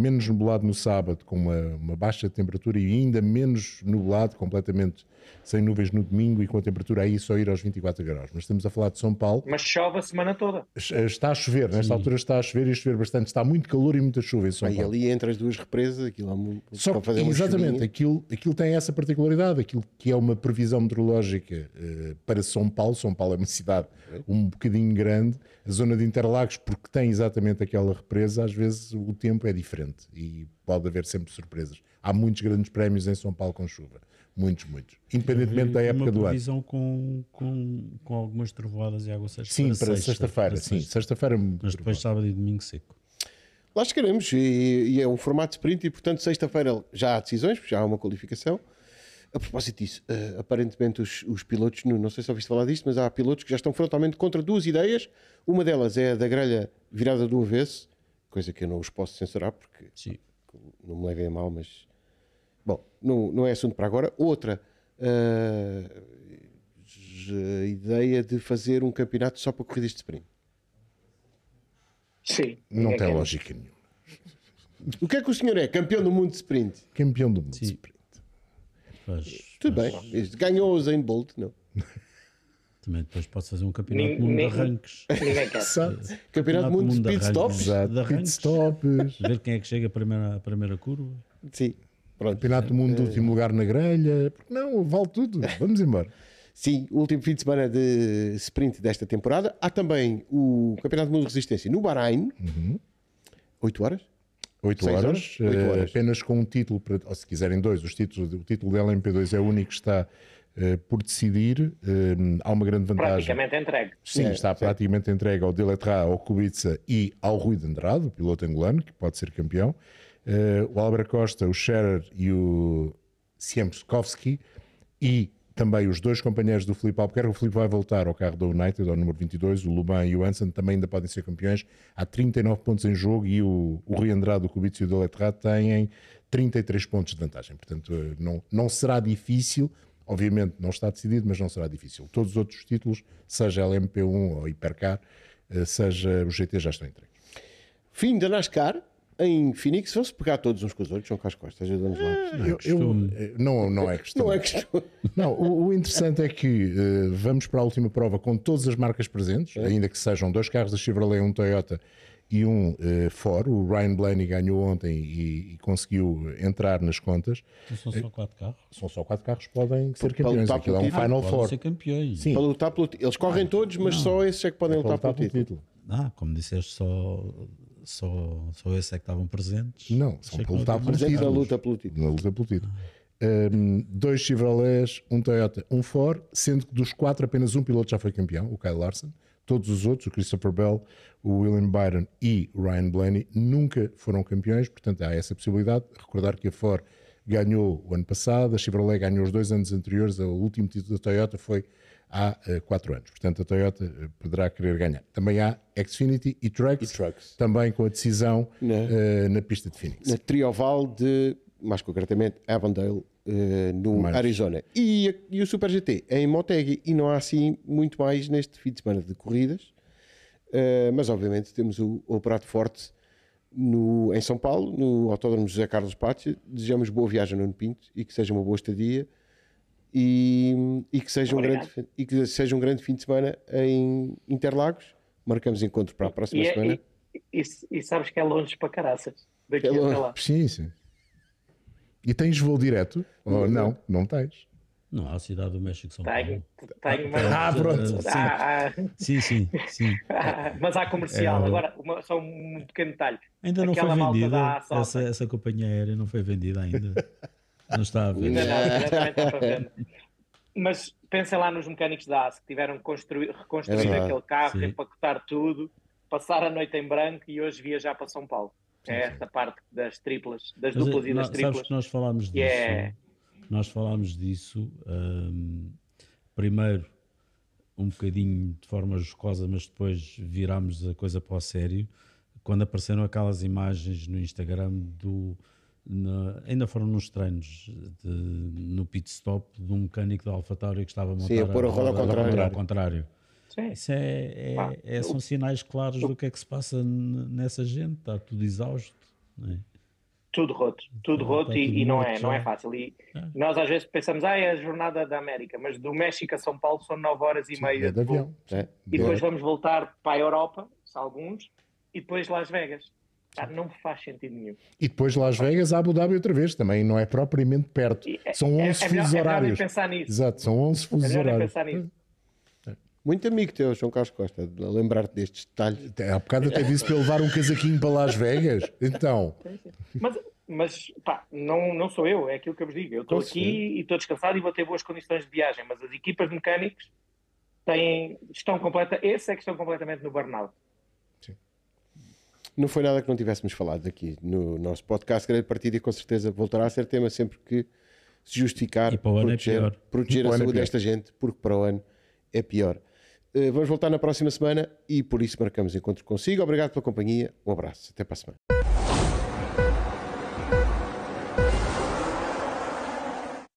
menos nublado no sábado, com uma, uma, baixa temperatura, e ainda menos nublado, completamente sem nuvens no domingo, e com a temperatura aí só ir aos 24 graus. Mas estamos a falar de São Paulo. Mas chove a semana toda. Está a chover, nesta Sim. altura está a chover e a chover bastante. Está muito calor e muita chuva em São Paulo. E ali entre as duas represas, aquilo é muito. Só que, fazer exatamente, aquilo, aquilo tem essa particularidade, aquilo que é uma previsão meteorológica uh, para São Paulo. São Paulo é uma cidade um bocadinho grande, a zona de Interlagos, porque tem exatamente aquela represa, às vezes o tempo é diferente e pode haver sempre surpresas. Há muitos grandes prémios em São Paulo com chuva. Muitos, muitos. Independentemente da época do ano. previsão com, com, com algumas trovoadas e água sexta Sim, para sexta-feira. Sexta sim, sexta-feira. Mas depois sábado e domingo seco. Lá chegaremos e, e, é um formato sprint e, portanto, sexta-feira já há decisões, já há uma qualificação. A propósito disso, uh, aparentemente os, os, pilotos, não sei se ouviste falar disto, mas há pilotos que já estão frontalmente contra duas ideias. Uma delas é a da grelha virada do avesso, coisa que eu não os posso censurar porque Sim. não me levem a mal, mas bom, não, não é assunto para agora. Outra, uh, a ideia de fazer um campeonato só para corridas de sprint. Sim. Não tem lógica nenhuma. O que é que o senhor é? Campeão do mundo de sprint? Campeão do mundo Sim. de sprint. Mas, Tudo mas... bem. Ganhou o Zayn Bolt, não? Também depois pode fazer um campeonato do mundo de arranques. campeonato do mundo de pit stops. Pit stops. Ver quem é que chega à primeira, à primeira curva. Sim. Pronto. Campeonato do mundo do último lugar na grelha. Não, vale tudo. Vamos embora. Sim, o último fim de semana de sprint desta temporada. Há também o Campeonato do Mundo de Resistência no Bahrein. Uhum. 8 horas. 8 horas, horas? 8 eh, horas. apenas com um título, para, ou se quiserem dois, os títulos, o título da LMP2 é o único que está uh, por decidir. Uh, há uma grande vantagem. Praticamente entregue. Sim, é, está sim. praticamente entregue ao Diletra, ao Kubica e ao Rui de Andrade, o piloto angolano, que pode ser campeão. Uh, o Albert Costa, o Scherer e o Siemskowski e também os dois companheiros do Felipe Albuquerque. O Felipe vai voltar ao carro da United, ao número 22. O Luban e o Hansen também ainda podem ser campeões. Há 39 pontos em jogo e o, o Rui Andrade, o Kubica e o Deletrá têm 33 pontos de vantagem. Portanto, eh, não, não será difícil. Obviamente não está decidido, mas não será difícil. Todos os outros títulos, seja LMP1 ou Hipercar, eh, seja o GT, já estão entregues. Fim da NASCAR, em Phoenix vão-se pegar todos uns com os outros, são com as costas, ajudamos lá. Não, eu, eu, eh, não, não é questão. Não é questão. Não, o, o interessante é que uh, vamos para a última prova com todas as marcas presentes, é. ainda que sejam dois carros da Chevrolet, um Toyota e um uh, Ford. O Ryan Blaney ganhou ontem e, e, conseguiu entrar nas contas. Então são só quatro carros? São só quatro carros que podem ser campeões. Aquilo é um Final Four. ser campeões. Sim. Para lutar pelo Eles correm todos, mas não. só esses é que podem é lutar, lutar, pelo, pelo título. título. Ah, como disseste, só só, só esses é que estavam presentes. Não, são lutar pelo título. Na luta pelo título. Na luta pelo título. Um, dois Chevrolets, um Toyota, um Ford, sendo que dos quatro apenas um piloto já foi campeão, o Kyle Larson. Todos os outros, o Christopher Bell, o William Byron e o Ryan Blaney, nunca foram campeões, portanto há essa possibilidade. Recordar que a Ford ganhou o ano passado, a Chevrolet ganhou os dois anos anteriores, o último título da Toyota foi há uh, quatro anos. Portanto, a Toyota eh, poderá querer ganhar. Também há Xfinity e Trucks, e trucks. também com a decisão na, uh, na pista de Phoenix. Na Trioval de, mais concretamente, Avondale, uh, no Mas... Arizona. E, e, o Super GT é em Motegi e não há assim muito mais neste fim de semana de corridas. mas, obviamente, temos o, o prato forte no, em São Paulo, no Autódromo José Carlos Pátio. Desejamos boa viagem no Nuno Pinto e que seja uma boa estadia e, e, que seja um grande, e que seja um grande fim de semana em Interlagos. Marcamos encontro para a próxima e, é- semana. E, e, e, sabes que é longe para caraças. Daqui é longe. lá. Sim, sim. E tens voo direto? Ou não? Não tens. Não, há a cidade do México São Paulo. Tenho, mas... Ah, pronto. Sim, ah, ah. sim, sim. sim. mas há comercial. É, Agora, uma, só um pequeno detalhe. Ainda não Aquela foi vendida. Essa, essa companhia aérea não foi vendida ainda. Não está a ver. Ainda não, ainda está. Mas pensem lá nos mecânicos da AS que tiveram que construir, reconstruir é aquele carro, sim. empacotar tudo, passar a noite em branco e hoje viajar para São Paulo. Sim, é esta parte das triplas, das Mas, duplas e das triplas. Sabes que nós falámos disso. Yeah. Nós falámos disso um, primeiro um bocadinho de forma jocosa, mas depois virámos a coisa para o sério, quando apareceram aquelas imagens no Instagram do, na, ainda foram nos treinos de, no pit stop de um mecânico da AlphaTauri que estava a montar Sim, a pôr a roda, ao contrário. Ao contrário. Sim. Isso é, é, é, são sinais claros do que é que se passa nessa gente, está tudo exausto. É? Tudo roto, tudo roto e, tudo e não, é, não é fácil. E é. nós às vezes pensamos, ah, é a jornada da América, mas do México a São Paulo são 9 horas e Sim, meia é de avião. É. E depois vamos voltar para a Europa, alguns, e depois Las Vegas. Não faz sentido nenhum. E depois Las Vegas, Abu Dhabi outra vez, também não é propriamente perto. É, são 11 é, é fusos melhor, é horários. É pensar nisso. Exato, são 11 fusos é horários. Pensar nisso. Muito amigo teu, João Carlos Costa, lembrar-te destes detalhes. Há bocado até disse para levar um casaquinho para Las Vegas. Então. Mas, mas pá, não, não sou eu, é aquilo que eu vos digo. Eu estou aqui e estou descansado e vou ter boas condições de viagem, mas as equipas de mecânicos têm, estão completa, esse é que estão completamente no burnout. Não foi nada que não tivéssemos falado aqui no nosso podcast Grande Partida e com certeza voltará a ser tema sempre que se justificar e para o ano proteger, é pior. proteger a saúde é desta gente, porque para o ano é pior. Uh, vamos voltar na próxima semana e por isso marcamos encontro consigo. Obrigado pela companhia. Um abraço. Até para a semana.